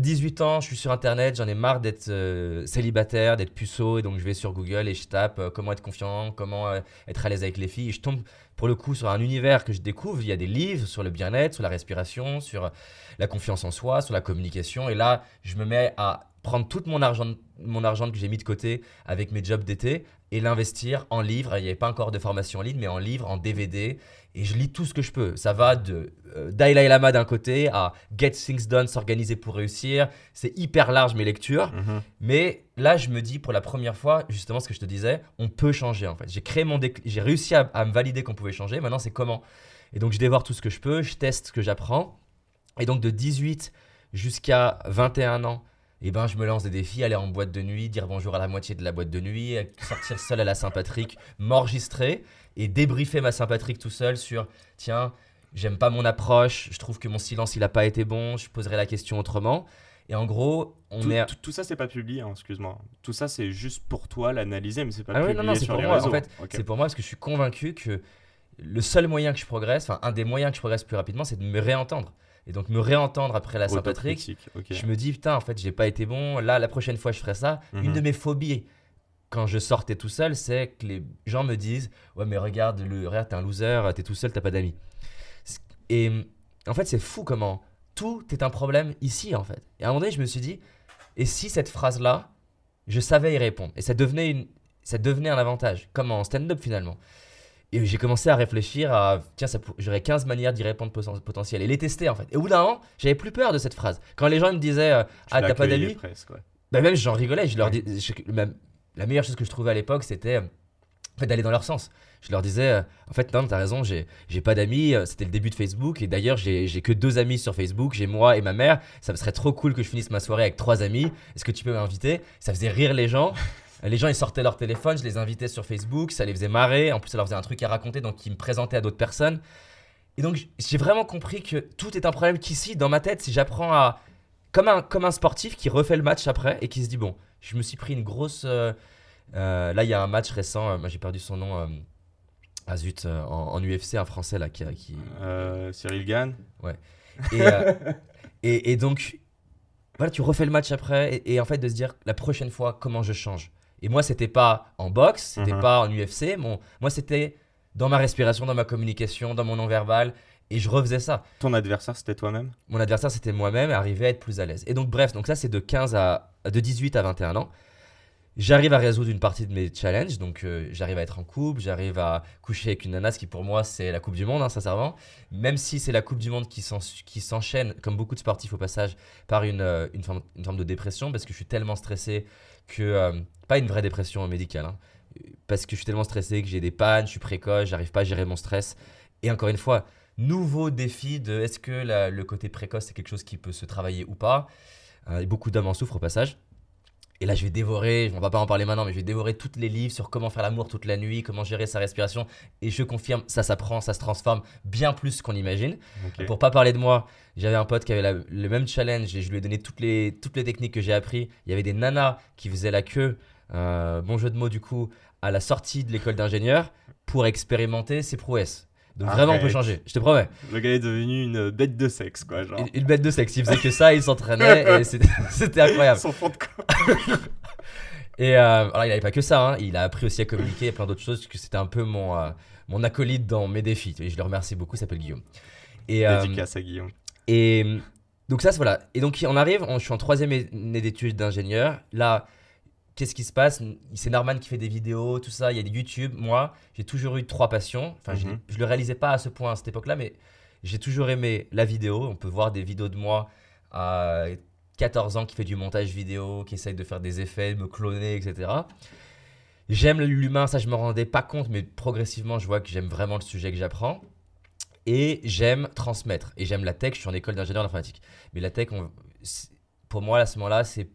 B: 18 ans, je suis sur Internet, j'en ai marre d'être euh, célibataire, d'être puceau, et donc je vais sur Google et je tape euh, comment être confiant, comment euh, être à l'aise avec les filles. Et je tombe pour le coup sur un univers que je découvre. Il y a des livres sur le bien-être, sur la respiration, sur la confiance en soi, sur la communication. Et là, je me mets à prendre tout mon argent, mon argent que j'ai mis de côté avec mes jobs d'été et l'investir en livres. Il n'y avait pas encore de formation en ligne, mais en livres, en DVD. Et je lis tout ce que je peux. Ça va de euh, Dalai Lama d'un côté à Get Things Done, s'organiser pour réussir. C'est hyper large mes lectures.
C: Mhm.
B: Mais là, je me dis pour la première fois, justement ce que je te disais, on peut changer en fait. J'ai créé mon j'ai réussi à, à me valider qu'on pouvait changer. Maintenant, c'est comment Et donc, je dévore tout ce que je peux, je teste ce que j'apprends. Et donc, de 18 jusqu'à 21 ans, eh ben, je me lance des défis, aller en boîte de nuit, dire bonjour à la moitié de la boîte de nuit, sortir seul à la Saint-Patrick, m'enregistrer et débriefer ma Saint-Patrick tout seul sur tiens, j'aime pas mon approche, je trouve que mon silence il a pas été bon, je poserai la question autrement. Et en gros, on
C: Tout,
B: est.
C: tout- tout ça, c'est pas publié, hein, excuse-moi. Tout ça, c'est juste pour toi l'analyser, mais c'est pas
B: Ah
C: publié
B: non, non, c'est pour
C: les
B: moi.
C: réseaux.
B: En fait, c'est pour moi parce que je suis convaincu que le seul moyen que je progresse, enfin, un des moyens que je progresse plus rapidement, c'est de me réentendre. Et donc, me réentendre après la Saint-Patrick, je me dis, putain, en fait, j'ai pas été bon. Là, la prochaine fois, je ferai ça. Une
C: Mhm.
B: de mes phobies, quand je sortais tout seul, c'est que les gens me disent, ouais, mais regarde, le, regarde, t'es un loser, t'es tout seul, t'as pas d'amis. Et en fait, c'est fou comment tout est un problème ici, en fait. Et à un moment donné, je me suis dit, et si cette phrase-là, je savais y répondre? Et ça devenait, une, ça devenait un avantage, comme en stand-up finalement. Et j'ai commencé à réfléchir à, tiens, j'aurais 15 manières d'y répondre poten- potentiel et les tester en fait. Et au bout d'un moment, j'avais plus peur de cette phrase. Quand les gens me disaient, euh,
C: Tu
B: ah, t'as pas d'amis
C: ouais.
B: bah même j'en rigolais, je leur dis, je- même, la meilleure chose que je trouvais à l'époque c'était euh, en fait, d'aller dans leur sens. Je leur disais, euh, en fait non, t'as raison, j'ai j'ai pas d'amis, c'était le début de Facebook et d'ailleurs j'ai j'ai que deux amis sur Facebook, j'ai moi et ma mère, ça me serait trop cool que je finisse ma soirée avec trois amis, est-ce que tu peux m'inviter? Ça faisait rire les gens. Les gens, ils sortaient leur téléphone, je les invitais sur Facebook, ça les faisait marrer. En plus, ça leur faisait un truc à raconter, donc ils me présentaient à d'autres personnes. Et donc, j'ai vraiment compris que tout est un problème qu'ici, dans ma tête, si j'apprends à. Comme un, comme un sportif qui refait le match après et qui se dit Bon, je me suis pris une grosse. euh, euh, là, il y a un match récent, euh, j'ai perdu son nom. ah zut, en, en UFC, un français là qui. qui...
C: Cyril Gann.
B: Et, euh, et, et donc, voilà, tu refais le match après et, et en fait de se dire la prochaine fois comment je change? Et moi, c'était pas en boxe, c'était
C: Mhm.
B: pas en UFC, mon, moi c'était dans ma respiration, dans ma communication, dans mon non-verbal et je refaisais ça.
C: Ton adversaire, c'était toi-même?
B: Mon adversaire, c'était moi-même, et arriver à être plus à l'aise. Et donc, bref, donc ça, c'est de 15 à, de 18 à 21 ans. J'arrive à résoudre une partie de mes challenges, donc euh, j'arrive à être en couple, j'arrive à coucher avec une nana, ce qui pour moi c'est la Coupe du Monde, hein, sincèrement. Même si c'est la Coupe du Monde qui s'en- qui s'enchaîne, comme beaucoup de sportifs au passage, par une, euh, une, forme, une forme de dépression, parce que je suis tellement stressé que. euh, pas une vraie dépression médicale, hein, parce que je suis tellement stressé que j'ai des pannes, je suis précoce, j'arrive pas à gérer mon stress. Et encore une fois, nouveau défi de est-ce que le côté précoce c'est quelque chose qui peut se travailler ou pas? Euh, beaucoup d'hommes en souffrent au passage. Et là, je vais dévorer, on va pas en parler maintenant, mais je vais dévorer tous les livres sur comment faire l'amour toute la nuit, comment gérer sa respiration. Et je confirme, ça s'apprend, ça se transforme bien plus qu'on imagine.
C: Ok.
B: Pour pas parler de moi, j'avais un pote qui avait la- le même challenge et je lui ai donné toutes les, toutes les techniques que j'ai appris. Il y avait des nanas qui faisaient la queue, euh, bon jeu de mots du coup, à la sortie de l'école d'ingénieur pour expérimenter ses prouesses. Donc vraiment, on peut changer, je te promets.
C: Le gars est devenu une bête de sexe, quoi. Genre.
B: Une, une bête de sexe, il faisait que ça, il s'entraînait et c'était incroyable.
C: Son fond de corps.
B: Et euh, alors, il n'avait pas que ça, hein. il a appris aussi à communiquer et plein d'autres choses, que c'était un peu mon, euh, mon acolyte dans mes défis. Et je le remercie beaucoup, il s'appelle Guillaume. Et, euh,
C: Dédicace à Guillaume.
B: et donc ça, c'est voilà. Et donc on arrive, on- je suis en troisième année d'études d'ingénieur. Là, qu'est-ce qui se passe? C'est Norman qui fait des vidéos, tout ça, il y a des YouTube. Moi, j'ai toujours eu trois passions. Enfin, je-
C: Mhm.
B: je le réalisais pas à ce point à cette époque-là, mais j'ai toujours aimé la vidéo. On peut voir des vidéos de moi à 14 ans qui fait du montage vidéo, qui essaye de faire des effets, de me cloner, etc. J'aime l'humain, ça je me rendais pas compte, mais progressivement je vois que j'aime vraiment le sujet que j'apprends. Et j'aime transmettre. Et j'aime la tech, je suis en école d'ingénieur d'informatique. Mais la tech, on- pour moi à ce moment-là, c'est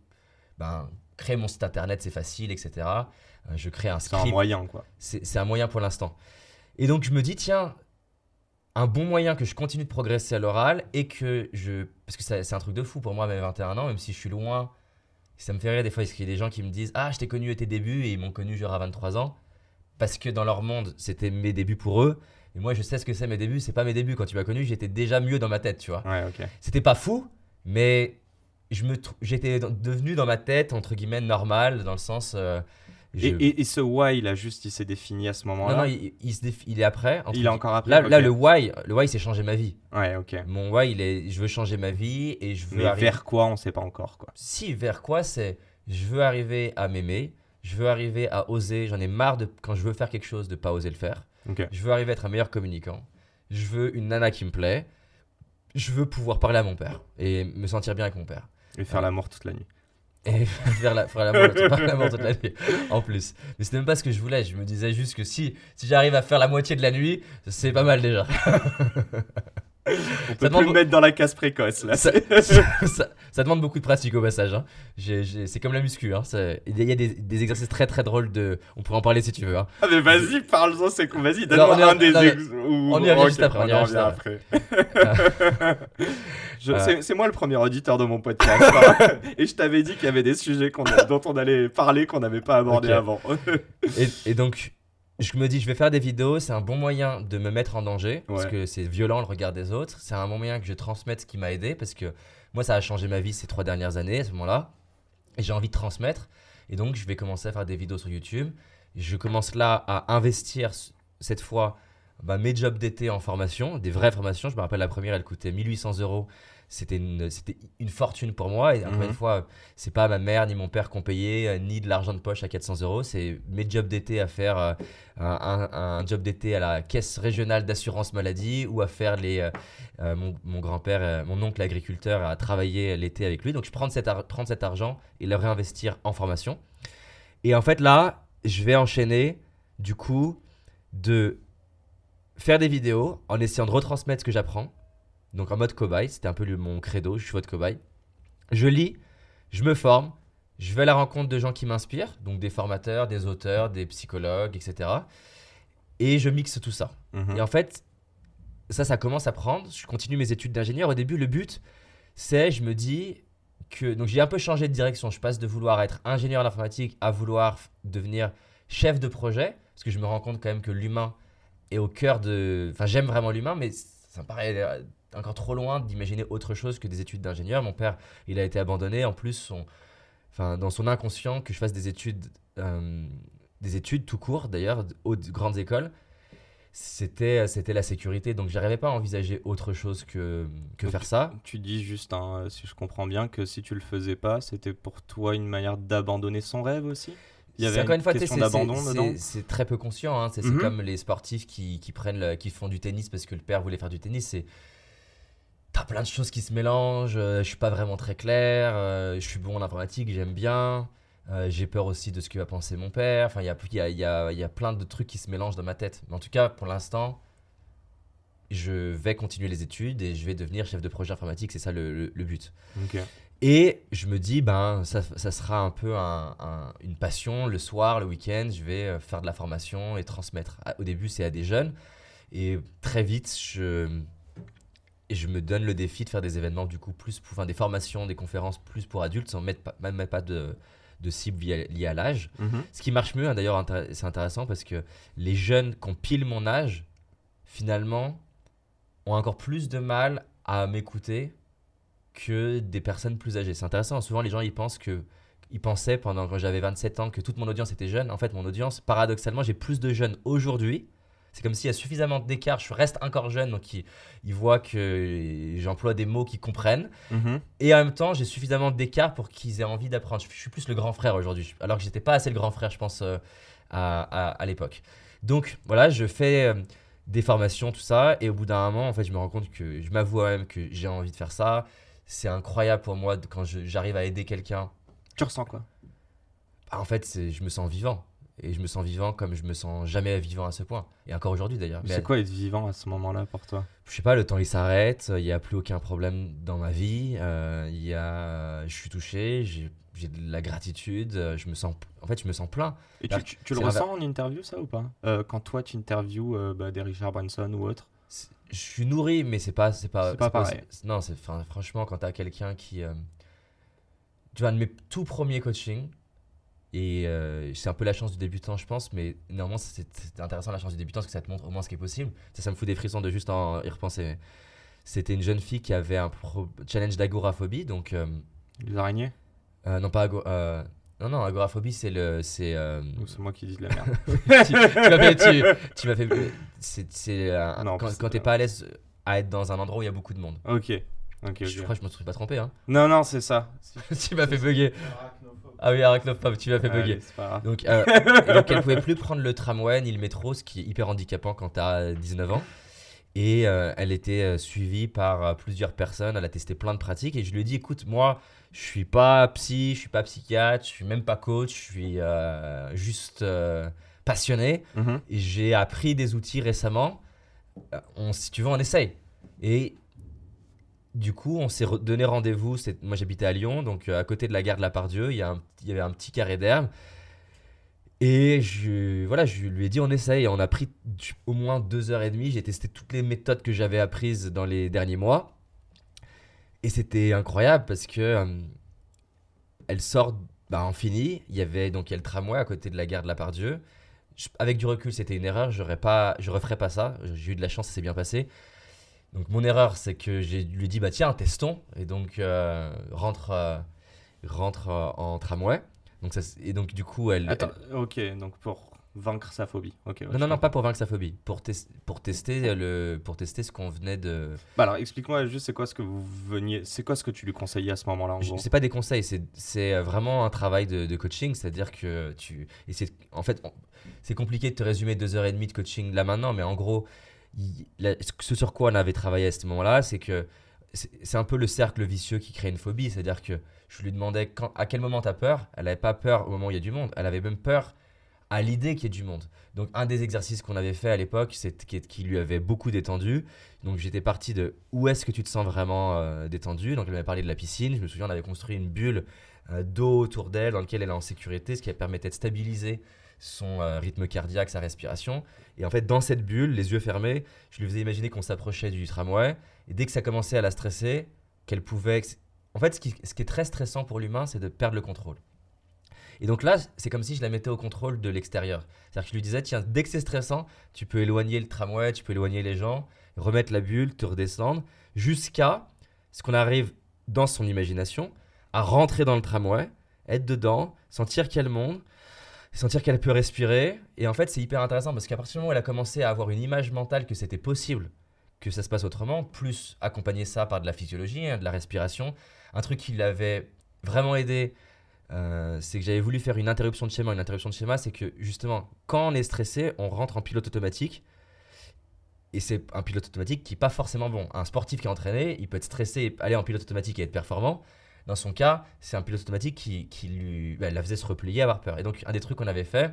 B: ben, créer mon site internet, c'est facile, etc. Euh, Je crée un
C: C'est un
B: script
C: moyen, quoi.
B: c'est un moyen pour l'instant. Et donc je me dis, tiens, un bon moyen que je continue de progresser à l'oral et que je... Parce que c'est un truc de fou pour moi, mes 21 ans, même si je suis loin. Ça me fait rire des fois, parce qu'il y a des gens qui me disent, ah, je t'ai connu à tes débuts et ils m'ont connu genre à 23 ans. Parce que dans leur monde, c'était mes débuts pour eux. Et moi, je sais ce que c'est mes débuts, c'est pas mes débuts. Quand tu m'as connu, j'étais déjà mieux dans ma tête, tu vois.
C: Ouais, ok.
B: C'était pas fou, mais je me trou- j'étais devenu dans ma tête, entre guillemets, normal, dans le sens, euh, Je-
C: Et, et- et ce why, là, juste, il s'est défini à ce
B: Non,
C: moment-là
B: non, il, il se défi- il est après.
C: Il est encore après
B: Là, là, le why, le why, c'est changer ma vie.
C: Ouais, ok.
B: Mon why, il est, je veux changer ma vie et je veux
C: Mais
B: arriver.
C: vers quoi, on sait pas encore, quoi.
B: Si, vers quoi c'est je veux arriver à m'aimer, je veux arriver à oser, j'en ai marre de quand je veux faire quelque chose de pas oser le faire.
C: Ok.
B: Je veux arriver à être un meilleur communicant. Je veux une nana qui me plaît. Je veux pouvoir parler à mon père et me sentir bien avec mon père.
C: Et faire l'amour toute la nuit.
B: Et faire la, faire l'amour faire l'amour toute la nuit, en plus. Mais c'était même pas ce que je voulais. Je me disais juste que si, si j'arrive à faire la moitié de la nuit, c'est pas mal déjà.
C: On peut
B: demande-
C: plus le mettre dans la case précoce, là.
B: ça, ça- ça- ça demande beaucoup de pratique au passage. hein. C'est comme la muscu. hein. Ça- Il y a des, des exercices très très drôles. De... On pourrait en parler si tu veux. hein.
C: Ah, mais vas-y, parle-en, c'est cool. Vas-y, donne-moi
B: y
C: un des
B: non, mais
C: ex- ou-
B: on y revient juste après, on y
C: on
B: revient
C: revient après.
B: Euh.
C: c'est- moi le premier auditeur de mon podcast. Et je t'avais dit qu'il y avait des sujets a- dont on allait parler qu'on n'avait pas abordés
B: Ok.
C: avant.
B: Et, et donc, je me dis, je vais faire des vidéos. C'est un bon moyen de me mettre en danger. Parce
C: Ouais.
B: que c'est violent le regard des autres. C'est un bon moyen que je transmette ce qui m'a aidé. Parce que moi, ça a changé ma vie ces trois dernières années à ce moment-là. Et j'ai envie de transmettre. Et donc, je vais commencer à faire des vidéos sur YouTube. Je commence là à investir cette fois bah, mes jobs d'été en formation, des vraies formations. Je me rappelle la première, elle coûtait 1800 euros. C'était une, c'était une fortune pour moi. Et encore
C: Mhm.
B: une fois, c'est pas ma mère ni mon père qui ont payé, euh, ni de l'argent de poche à 400 euros. C'est mes jobs d'été à faire euh, un, un- un job d'été à la caisse régionale d'assurance maladie ou à faire les. euh, mon mon grand-père, euh, mon oncle agriculteur a travaillé l'été avec lui. Donc je prends cet, ar- prendre cet argent et le réinvestir en formation. Et en fait là, je vais enchaîner du coup de faire des vidéos en essayant de retransmettre ce que j'apprends. Donc en mode cobaye, c'était un peu le- mon credo, je suis votre cobaye. Je lis, je me forme, je vais à la rencontre de gens qui m'inspirent, donc des formateurs, des auteurs, des psychologues, etc. Et je mixe tout ça.
C: Mhm.
B: Et en fait, ça, ça commence à prendre. Je continue mes études d'ingénieur. Au début, le but, c'est, je me dis que. Donc, j'ai un peu changé de direction. Je passe de vouloir être ingénieur en informatique à vouloir devenir chef de projet. Parce que je me rends compte quand même que l'humain est au cœur de. Enfin, j'aime vraiment l'humain, mais ça me paraît euh, encore trop loin d'imaginer autre chose que des études d'ingénieur. Mon père, il a été abandonné. En plus, son... enfin, dans son inconscient, que je fasse des études. euh, des études tout court d'ailleurs, aux grandes écoles, c'était c'était la sécurité. Donc j'arrivais pas à envisager autre chose que, que
C: Donc,
B: faire ça.
C: Tu dis juste, hein, si je comprends bien, que si tu le faisais pas, c'était pour toi une manière d'abandonner son rêve aussi? Il y
B: C'est
C: avait
B: encore
C: une
B: fois,
C: question d'abandon
B: c'est- très peu conscient. hein. C'est
C: Mhm.
B: comme les sportifs qui, qui prennent le- qui font du tennis parce que le père voulait faire du tennis. C'est T'as plein de choses qui se mélangent. euh, je suis pas vraiment très clair. euh, je suis bon en informatique, j'aime bien. euh, J'ai peur aussi de ce que va penser mon père. Enfin, il y a, il y, a, il y, a, il y a plein de trucs qui se mélangent dans ma tête. Mais en tout cas, pour l'instant, je vais continuer les études et je vais devenir chef de projet informatique. C'est ça le- le- le but. Et je me dis, ben, ça, ça sera un peu un- un- une passion. Le soir, le week-end, je vais faire de la formation et transmettre. Au début, c'est à des jeunes. Et très vite, je, et je me donne le défi de faire des événements, du coup, plus pour, enfin, des formations, des conférences plus pour adultes, sans mettre pas, même pas de, de cible liée à l'âge.
C: Mhm.
B: Ce qui marche mieux, hein, d'ailleurs, intér- c'est intéressant parce que les jeunes qui ont pile mon âge, finalement, ont encore plus de mal à m'écouter que des personnes plus âgées. C'est intéressant. Souvent, les gens, ils pensent que. Ils pensaient pendant quand j'avais 27 ans que toute mon audience était jeune. En fait, mon audience, paradoxalement, j'ai plus de jeunes aujourd'hui. C'est comme s'il y a suffisamment d'écart. Je reste encore jeune, donc ils, voient que j'emploie des mots qu'ils comprennent.
C: Mhm.
B: Et en même temps, j'ai suffisamment d'écart pour qu'ils aient envie d'apprendre. Je suis plus le grand frère aujourd'hui, alors que j'étais pas assez le grand frère, je pense, euh, à, à- à l'époque. Donc voilà, je fais euh, des formations, tout ça, et au bout d'un moment, en fait, je me rends compte que je m'avoue moi-même que j'ai envie de faire ça. C'est incroyable pour moi de- quand j'arrive à aider quelqu'un.
C: Tu ressens quoi?
B: Bah, en fait, je me sens vivant. Et je me sens vivant comme je me sens jamais vivant à ce point. Et encore aujourd'hui d'ailleurs.
C: C'est quoi être vivant à ce moment-là pour toi?
B: Je sais pas, le temps il s'arrête, il n'y a plus aucun problème dans ma vie, euh, il y a, je suis touché, j'ai de la gratitude, je me sens, en fait, je me sens plein.
C: Et
B: Bah,
C: tu, tu- tu le ressens en interview, ça ou pas? Euh, Quand toi, tu interviews euh, bah, des Richard Branson ou autre?
B: Je suis nourri, mais c'est pas, pas,
C: pas pareil.
B: non, franchement, quand t'as quelqu'un qui, tu vois, un de mes tout premiers coachings, et euh, c'est un peu la chance du débutant, je pense, mais néanmoins, c'est, intéressant la chance du débutant parce que ça te montre au moins ce qui est possible. Ça, ça me fout des frissons de juste en y repenser. C'était une jeune fille qui avait un challenge d'agoraphobie, donc. euh,
C: Les araignées?
B: Euh, non, pas ago- euh, Non, non, agoraphobie, c'est le. C'est. euh,
C: moi qui dis de la merde
B: tu tu m'as fait. Tu, tu m'as fait. C'est. quand t'es
C: pas
B: à l'aise à être dans un endroit où il y a beaucoup de monde.
C: Ok.
B: Je crois que je me suis pas trompé, hein.
C: Non, non, c'est ça.
B: tu m'as fait bugger. Ah oui, arachnophobe, tu m'as fait
C: Allez,
B: bugger.
C: c'est pas grave.
B: Donc, euh, donc elle pouvait plus prendre le tramway ni le métro, ce qui est hyper handicapant quand t'as 19 ans. Et euh, elle était euh, suivie par euh, plusieurs personnes. Elle a testé plein de pratiques et je lui ai dit écoute, moi, je suis pas psy, je suis pas psychiatre, je suis même pas coach, je suis euh, juste euh, passionné. Et j'ai appris des outils récemment. On, si tu veux, on essaye. Et du coup, on s'est donné rendez-vous. Moi, j'habitais à Lyon, donc euh, à côté de la gare de la Pardieu, il y, a un- il y avait un petit carré d'herbe. Et je, voilà, je lui ai dit on essaye. On a pris au moins deux heures et demie. J'ai testé toutes les méthodes que j'avais apprises dans les derniers mois. Et c'était incroyable parce que euh, elle sort bah, en fini. Il y avait donc il y a le tramway à côté de la gare de la Pardieu. Avec du recul, c'était une erreur. J'aurais pas, je referais pas ça. J'ai eu de la chance, ça s'est bien passé. Donc mon erreur, c'est que j'ai lui dit bah tiens testons et donc euh, rentre euh, rentre euh, en tramway. Donc ça, et donc du coup elle,
C: Attends, ok, donc pour vaincre sa phobie. Ok. ouais,
B: elle- non
C: je
B: non non pas pour vaincre sa phobie, pour tes- pour tester le pour tester ce qu'on venait de.
C: Bah alors, explique-moi juste, c'est quoi ce que vous veniez, c'est quoi ce que tu lui conseillais à ce moment-là en
B: Je-
C: gros
B: C'est pas des conseils, c'est euh, vraiment un travail de, de coaching, c'est-à-dire que tu et en fait c'est compliqué de te résumer deux heures et demie de coaching là maintenant, mais en gros ce sur quoi on avait travaillé à ce moment-là, c'est que c'est un peu le cercle vicieux qui crée une phobie, c'est-à-dire que je lui demandais à quel moment tu as peur, elle n'avait pas peur au moment où il y a du monde, elle avait même peur à l'idée qu'il y ait du monde. Donc un des exercices qu'on avait fait à l'époque, c'est qui, qui lui avait beaucoup détendu. Donc j'étais parti de où est-ce que tu te sens vraiment euh, détendu? Donc elle m'avait parlé de la piscine. Je me souviens, on avait construit une bulle euh, d'eau autour d'elle dans laquelle elle est en sécurité, ce qui permettait de stabiliser son euh, rythme cardiaque, sa respiration. Et en fait, dans cette bulle, les yeux fermés, je lui faisais imaginer qu'on s'approchait du tramway. Et dès que ça commençait à la stresser, qu'elle pouvait... En fait, ce qui, ce qui est très stressant pour l'humain, c'est de perdre le contrôle. Et donc là, c'est comme si je la mettais au contrôle de l'extérieur. C'est-à-dire que je lui disais, tiens, dès que c'est stressant, tu peux éloigner le tramway, tu peux éloigner les gens, remettre la bulle, te redescendre, jusqu'à ce qu'on arrive dans son imagination à rentrer dans le tramway, être dedans, sentir qu'il y a le monde, sentir qu'elle peut respirer. Et en fait, c'est hyper intéressant parce qu'à partir du moment où elle a commencé à avoir une image mentale que c'était possible que ça se passe autrement, plus accompagner ça par de la physiologie, hein, de la respiration, un truc qui l'avait vraiment aidé euh, c'est que j'avais voulu faire une interruption de schéma. Une interruption de schéma, c'est que justement, quand on est stressé, on rentre en pilote automatique. Et c'est un pilote automatique qui n'est pas forcément bon. Un sportif qui est entraîné, il peut être stressé aller en pilote automatique et être performant. Dans son cas, c'est un pilote automatique qui, lui, bah, la faisait se replier, avoir peur. Et donc, un des trucs qu'on avait fait,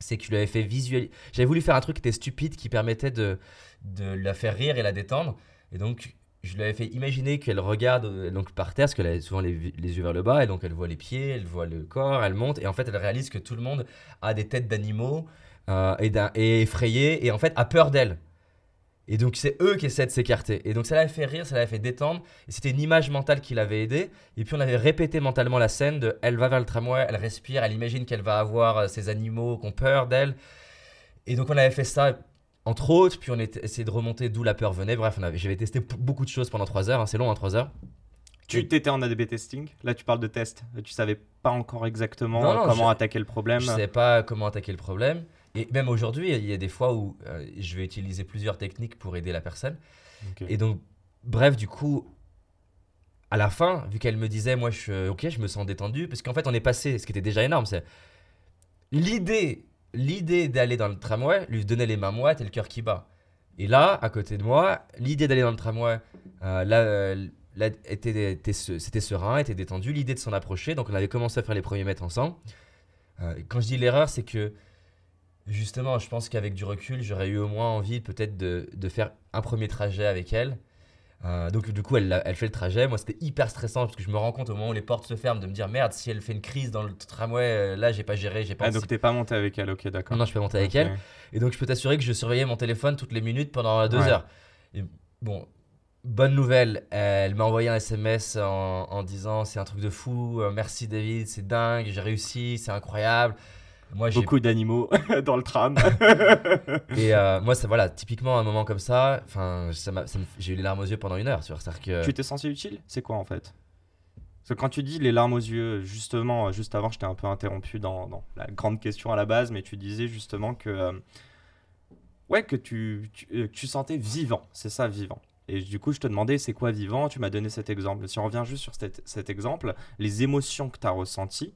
B: c'est que je lui avais fait visualiser. J'avais voulu faire un truc qui était stupide, qui permettait de, de la faire rire et la détendre. Et donc, je lui avais fait imaginer qu'elle regarde euh, donc par terre, parce qu'elle a souvent les, yeux vers le bas, et donc elle voit les pieds, elle voit le corps, elle monte, et en fait elle réalise que tout le monde a des têtes d'animaux euh, et, et effrayé, et en fait a peur d'elle. Et donc c'est eux qui essaient de s'écarter. Et donc ça l'avait fait rire, ça l'avait fait détendre, et c'était une image mentale qui l'avait aidé. Et puis on avait répété mentalement la scène de elle va vers le tramway, elle respire, elle imagine qu'elle va avoir euh, ces animaux qui ont peur d'elle. Et donc on avait fait ça entre autres, puis on était essayé de remonter d'où la peur venait. Bref, j'avais testé beaucoup de choses pendant 3 heures, hein, c'est long, hein, 3 heures.
C: Tu t'étais en ADB testing, là tu parles de test, tu savais pas encore exactement
B: Non, non,
C: comment
B: je-
C: attaquer le problème.
B: Je savais pas comment attaquer le problème. Et même aujourd'hui, il y a des fois où euh, je vais utiliser plusieurs techniques pour aider la personne. Et donc, bref, du coup, à la fin, vu qu'elle me disait, moi, je, ok, je me sens détendu, parce qu'en fait, on est passé, ce qui était déjà énorme, c'est l'idée, l'idée d'aller dans le tramway lui donnait les mains moites et le cœur qui bat. Et là, à côté de moi, l'idée d'aller dans le tramway, euh, là, là, était, c'était serein, était détendu. L'idée de s'en approcher, donc on avait commencé à faire les premiers mètres ensemble. Euh, quand je dis l'erreur, c'est que justement, je pense qu'avec du recul, j'aurais eu au moins envie peut-être de, de faire un premier trajet avec elle. Euh, donc du coup, elle, fait le trajet. Moi, c'était hyper stressant parce que je me rends compte au moment où les portes se ferment de me dire merde, si elle fait une crise dans le tramway, euh, là, j'ai pas géré, j'ai pas.
C: Ah, donc t'es pas monté avec elle, ok, d'accord.
B: non, je peux monter avec
C: Ok.
B: elle. Et donc, je peux t'assurer que je surveillais mon téléphone toutes les minutes pendant deux
C: Ouais.
B: heures. Et bon, bonne nouvelle, elle m'a envoyé un SMS en, en disant c'est un truc de fou, euh, merci David, c'est dingue, j'ai réussi, c'est incroyable. Moi,
C: Beaucoup d'animaux dans le tram.
B: et euh, moi, ça, voilà, typiquement un moment comme ça, ça j'ai eu les larmes aux yeux pendant une heure. sur- que
C: tu t'es senti utile? C'est quoi en fait? Parce que quand tu dis les larmes aux yeux, justement, euh, juste avant, je t'ai un peu interrompu dans, dans la grande question à la base, mais tu disais justement que, euh, ouais, que tu, tu, euh, que tu sentais vivant, c'est ça, vivant. Et du coup, je te demandais, c'est quoi vivant? Tu m'as donné cet exemple. Si on revient juste sur cet, cet exemple, les émotions que tu as ressenties,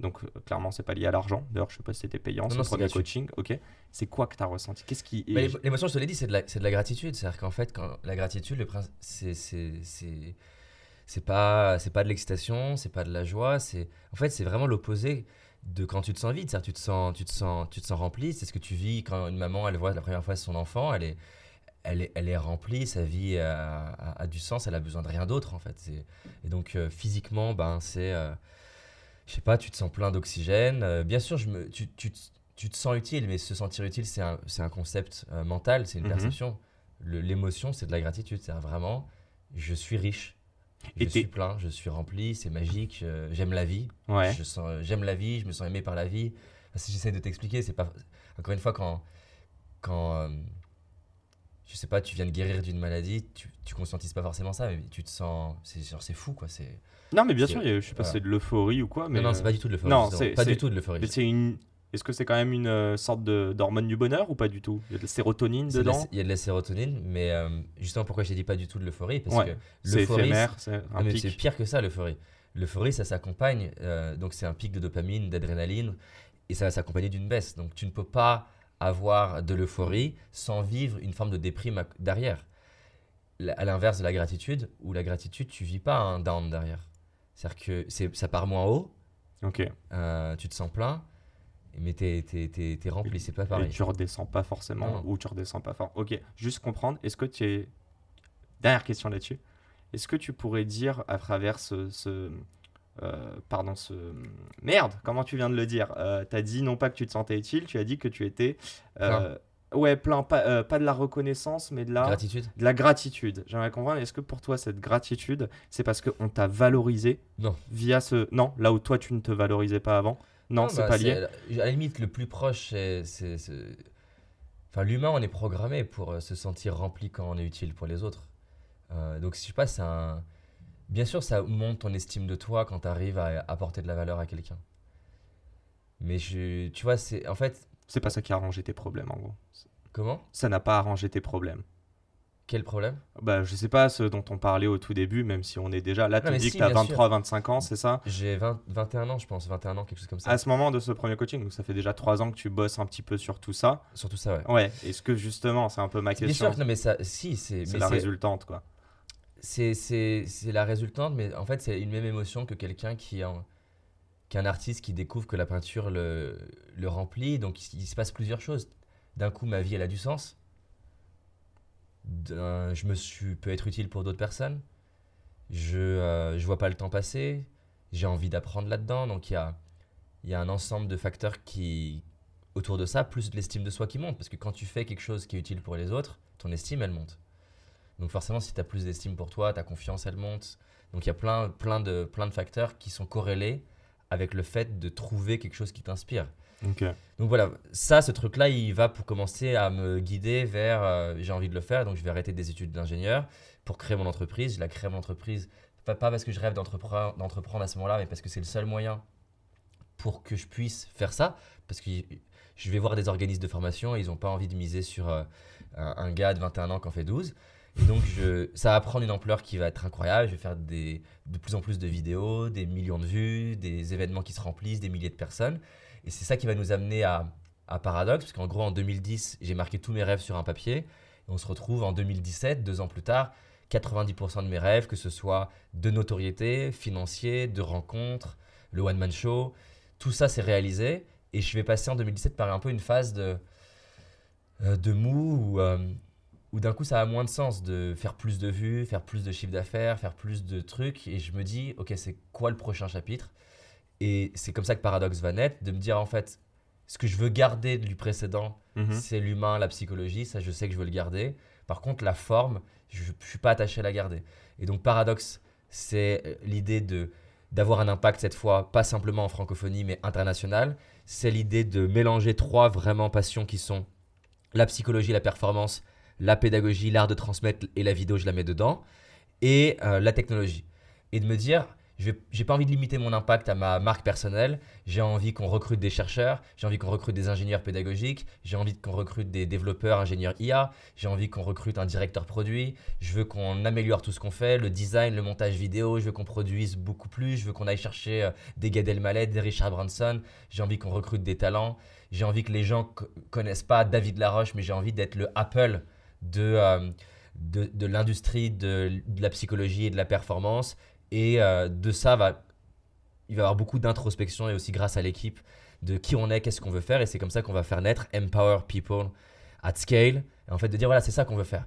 C: donc euh, clairement, c'est pas lié à l'argent. D'ailleurs, je sais pas si c'était payant, c'est le premier coaching. Ok. C'est quoi que tu as ressenti? Qu'est-ce qui.
B: L'émotion, je te l'ai dit, c'est de, la- de la gratitude. C'est-à-dire qu'en fait, quand, la gratitude, le c'est, c'est, pas, c'est pas de l'excitation, c'est pas de la joie. C'est, en fait, c'est vraiment l'opposé de quand tu te sens vide. C'est-à-dire tu te sens, tu te sens, tu te sens rempli. C'est ce que tu vis quand une maman, elle voit la première fois son enfant, elle est, elle est, elle est remplie, sa vie a, a- a du sens, elle a besoin de rien d'autre en fait. Et donc euh, physiquement, ben c'est, euh, je sais pas, tu te sens plein d'oxygène. Euh, bien sûr, je me, tu, tu, te- tu te sens utile, mais se sentir utile, c'est un, c'est un concept euh, mental, c'est une
C: Mhm.
B: perception. L'émotion, c'est de la gratitude. C'est vraiment, je suis riche, je
C: Et
B: suis plein, je suis rempli, c'est magique, euh, j'aime la vie.
C: Ouais.
B: J'aime la vie, je me sens aimé par la vie. Enfin, si j'essaie de t'expliquer, c'est pas. Encore une fois, quand. quand euh, je sais pas, tu viens de guérir d'une maladie, tu, tu conscientises pas forcément ça, mais tu te sens. C'est, genre, c'est fou, quoi. C'est,
C: Non, mais bien
B: c'est-
C: sûr, je sais pas si c'est de l'euphorie ou quoi, mais.
B: non, non,
C: euh,
B: c'est pas du tout de l'euphorie.
C: non, c'est-
B: pas
C: c'est-
B: du tout de l'euphorie.
C: Mais c'est une. Est-ce que c'est quand même une euh, sorte de d'hormone du bonheur ou pas du tout? Il y a de la sérotonine
B: C'est de la-
C: dedans?
B: Il y a de la sérotonine, mais euh, justement, pourquoi j'ai dit pas du tout de l'euphorie? Parce
C: Ouais,
B: que
C: C'est
B: l'euphorie,
C: éphémère, c'est un
B: mais
C: pic.
B: c'est pire que ça, l'euphorie. L'euphorie, ça s'accompagne, euh, donc c'est un pic de dopamine, d'adrénaline, et ça va s'accompagner d'une baisse. Donc tu ne peux pas avoir de l'euphorie sans vivre une forme de déprime derrière. À l'inverse de la gratitude, où la gratitude, tu vis pas un down derrière. C'est-à-dire que ça part moins haut,
C: Ok.
B: euh, tu te sens plein, mais t'es es, rempli, c'est pas
C: Et
B: pareil.
C: tu redescends pas forcément
B: Non.
C: ou tu redescends pas fort. Ok, juste comprendre, est-ce que tu es. Dernière question là-dessus. Est-ce que tu pourrais dire à travers ce. ce- euh, pardon, ce. Merde, comment tu viens de le dire? Euh, Tu as dit non pas que tu te sentais utile, tu as dit que tu étais. euh, Ouais, plein, pas, pas de la reconnaissance, mais de la,
B: Gratitude
C: de la gratitude. J'aimerais comprendre, est-ce que pour toi, cette gratitude, c'est parce qu'on t'a valorisé
B: Non.
C: via ce. Non, là où toi, tu ne te valorisais pas avant? Non, c'est
B: bah,
C: pas lié.
B: À la limite, le plus proche, c'est. Enfin, l'humain, on est programmé pour se sentir rempli quand on est utile pour les autres. Donc, je sais pas, c'est un. Bien sûr, ça monte ton estime de toi quand tu arrives à apporter de la valeur à quelqu'un. Mais je, tu vois, c'est. En fait,
C: C'est pas ça qui a arrangé tes problèmes, en gros.
B: comment?
C: Ça n'a pas arrangé tes problèmes.
B: Quel problème?
C: Bah, je sais pas ce dont on parlait au tout début, même si on est déjà. Là, tu dis
B: si,
C: que tu as
B: bien
C: 23, 25 ans, c'est ça?
B: J'ai 20 21 ans, je pense, 21 ans, quelque chose comme ça.
C: À ce moment de ce premier coaching, donc ça fait déjà 3 ans que tu bosses un petit peu sur tout ça.
B: Surtout ça, ouais.
C: Ouais, est-ce que justement, c'est un peu ma
B: Bien
C: question
B: sûr que non, mais ça. Si, c'est.
C: C'est la résultante, quoi.
B: C'est la résultante, mais en fait, c'est une même émotion que quelqu'un qui qu'un artiste qui découvre que la peinture le, le remplit. Donc, il, il se passe plusieurs choses. D'un coup, ma vie, elle a du sens. Je me suis, peux être utile pour d'autres personnes. Je euh, je vois pas le temps passer. J'ai envie d'apprendre là-dedans. Donc, il y a, y a un ensemble de facteurs qui autour de ça, plus l'estime de soi qui monte. Parce que quand tu fais quelque chose qui est utile pour les autres, ton estime, elle monte. Donc forcément, si tu as plus d'estime pour toi, ta confiance, elle monte. Donc il y a plein, plein, de, plein de facteurs qui sont corrélés avec le fait de trouver quelque chose qui t'inspire. Donc voilà, ça, ce truc-là, il va pour commencer à me guider vers euh, j'ai envie de le faire, donc je vais arrêter des études d'ingénieur pour créer mon entreprise. Je la crée mon entreprise, pas, pas parce que je rêve d'entreprendre d'entreprendre à ce moment-là, mais parce que c'est le seul moyen pour que je puisse faire ça. Parce que je vais voir des organismes de formation et ils n'ont pas envie de miser sur euh, un, un gars de 21 ans qui en fait 12. Et donc, ça va prendre une ampleur qui va être incroyable. Je vais faire de plus en plus de vidéos, des millions de vues, des événements qui se remplissent, des milliers de personnes. Et c'est ça qui va nous amener à, à Paradox, parce qu'en gros, en 2010, j'ai marqué tous mes rêves sur un papier. Et on se retrouve en 2017, deux ans plus tard, 90% de mes rêves, que ce soit de notoriété, financier, de rencontres, le one-man show, tout ça s'est réalisé. Et je vais passer en 2017 par un peu une phase de, euh, mou euh, où d'un coup ça a moins de sens de faire plus de vues, faire plus de chiffre d'affaires, faire plus de trucs. Et je me dis, ok, c'est quoi le prochain chapitre? Et c'est comme ça que Paradox va naître, de me dire en fait, ce que je veux garder du précédent,
C: Mhm.
B: c'est l'humain, la psychologie, ça je sais que je veux le garder. Par contre, la forme, je ne suis pas attaché à la garder. Et donc Paradox, c'est euh, l'idée de d'avoir un impact cette fois, pas simplement en francophonie, mais international. C'est l'idée de mélanger trois vraiment passions qui sont la psychologie, la performance, la pédagogie, l'art de transmettre et la vidéo, je la mets dedans, et euh, la technologie. Et de me dire, je j'ai pas envie de limiter mon impact à ma marque personnelle. J'ai envie qu'on recrute des chercheurs, j'ai envie qu'on recrute des ingénieurs pédagogiques, j'ai envie qu'on recrute des développeurs, ingénieurs IA, j'ai envie qu'on recrute un directeur produit. Je veux qu'on améliore tout ce qu'on fait, le design, le montage vidéo. Je veux qu'on produise beaucoup plus. Je veux qu'on aille chercher euh, des Gad Elmaleh, des Richard Branson. J'ai envie qu'on recrute des talents. J'ai envie que les gens connaissent pas David Laroche, mais j'ai envie d'être le Apple de, euh, de, l'industrie de, la psychologie et de la performance. Et euh, de ça, va, il va y avoir beaucoup d'introspection et aussi grâce à l'équipe de qui on est, qu'est-ce qu'on veut faire. Et c'est comme ça qu'on va faire naître Empower People at Scale. Et en fait, de dire voilà, c'est ça qu'on veut faire.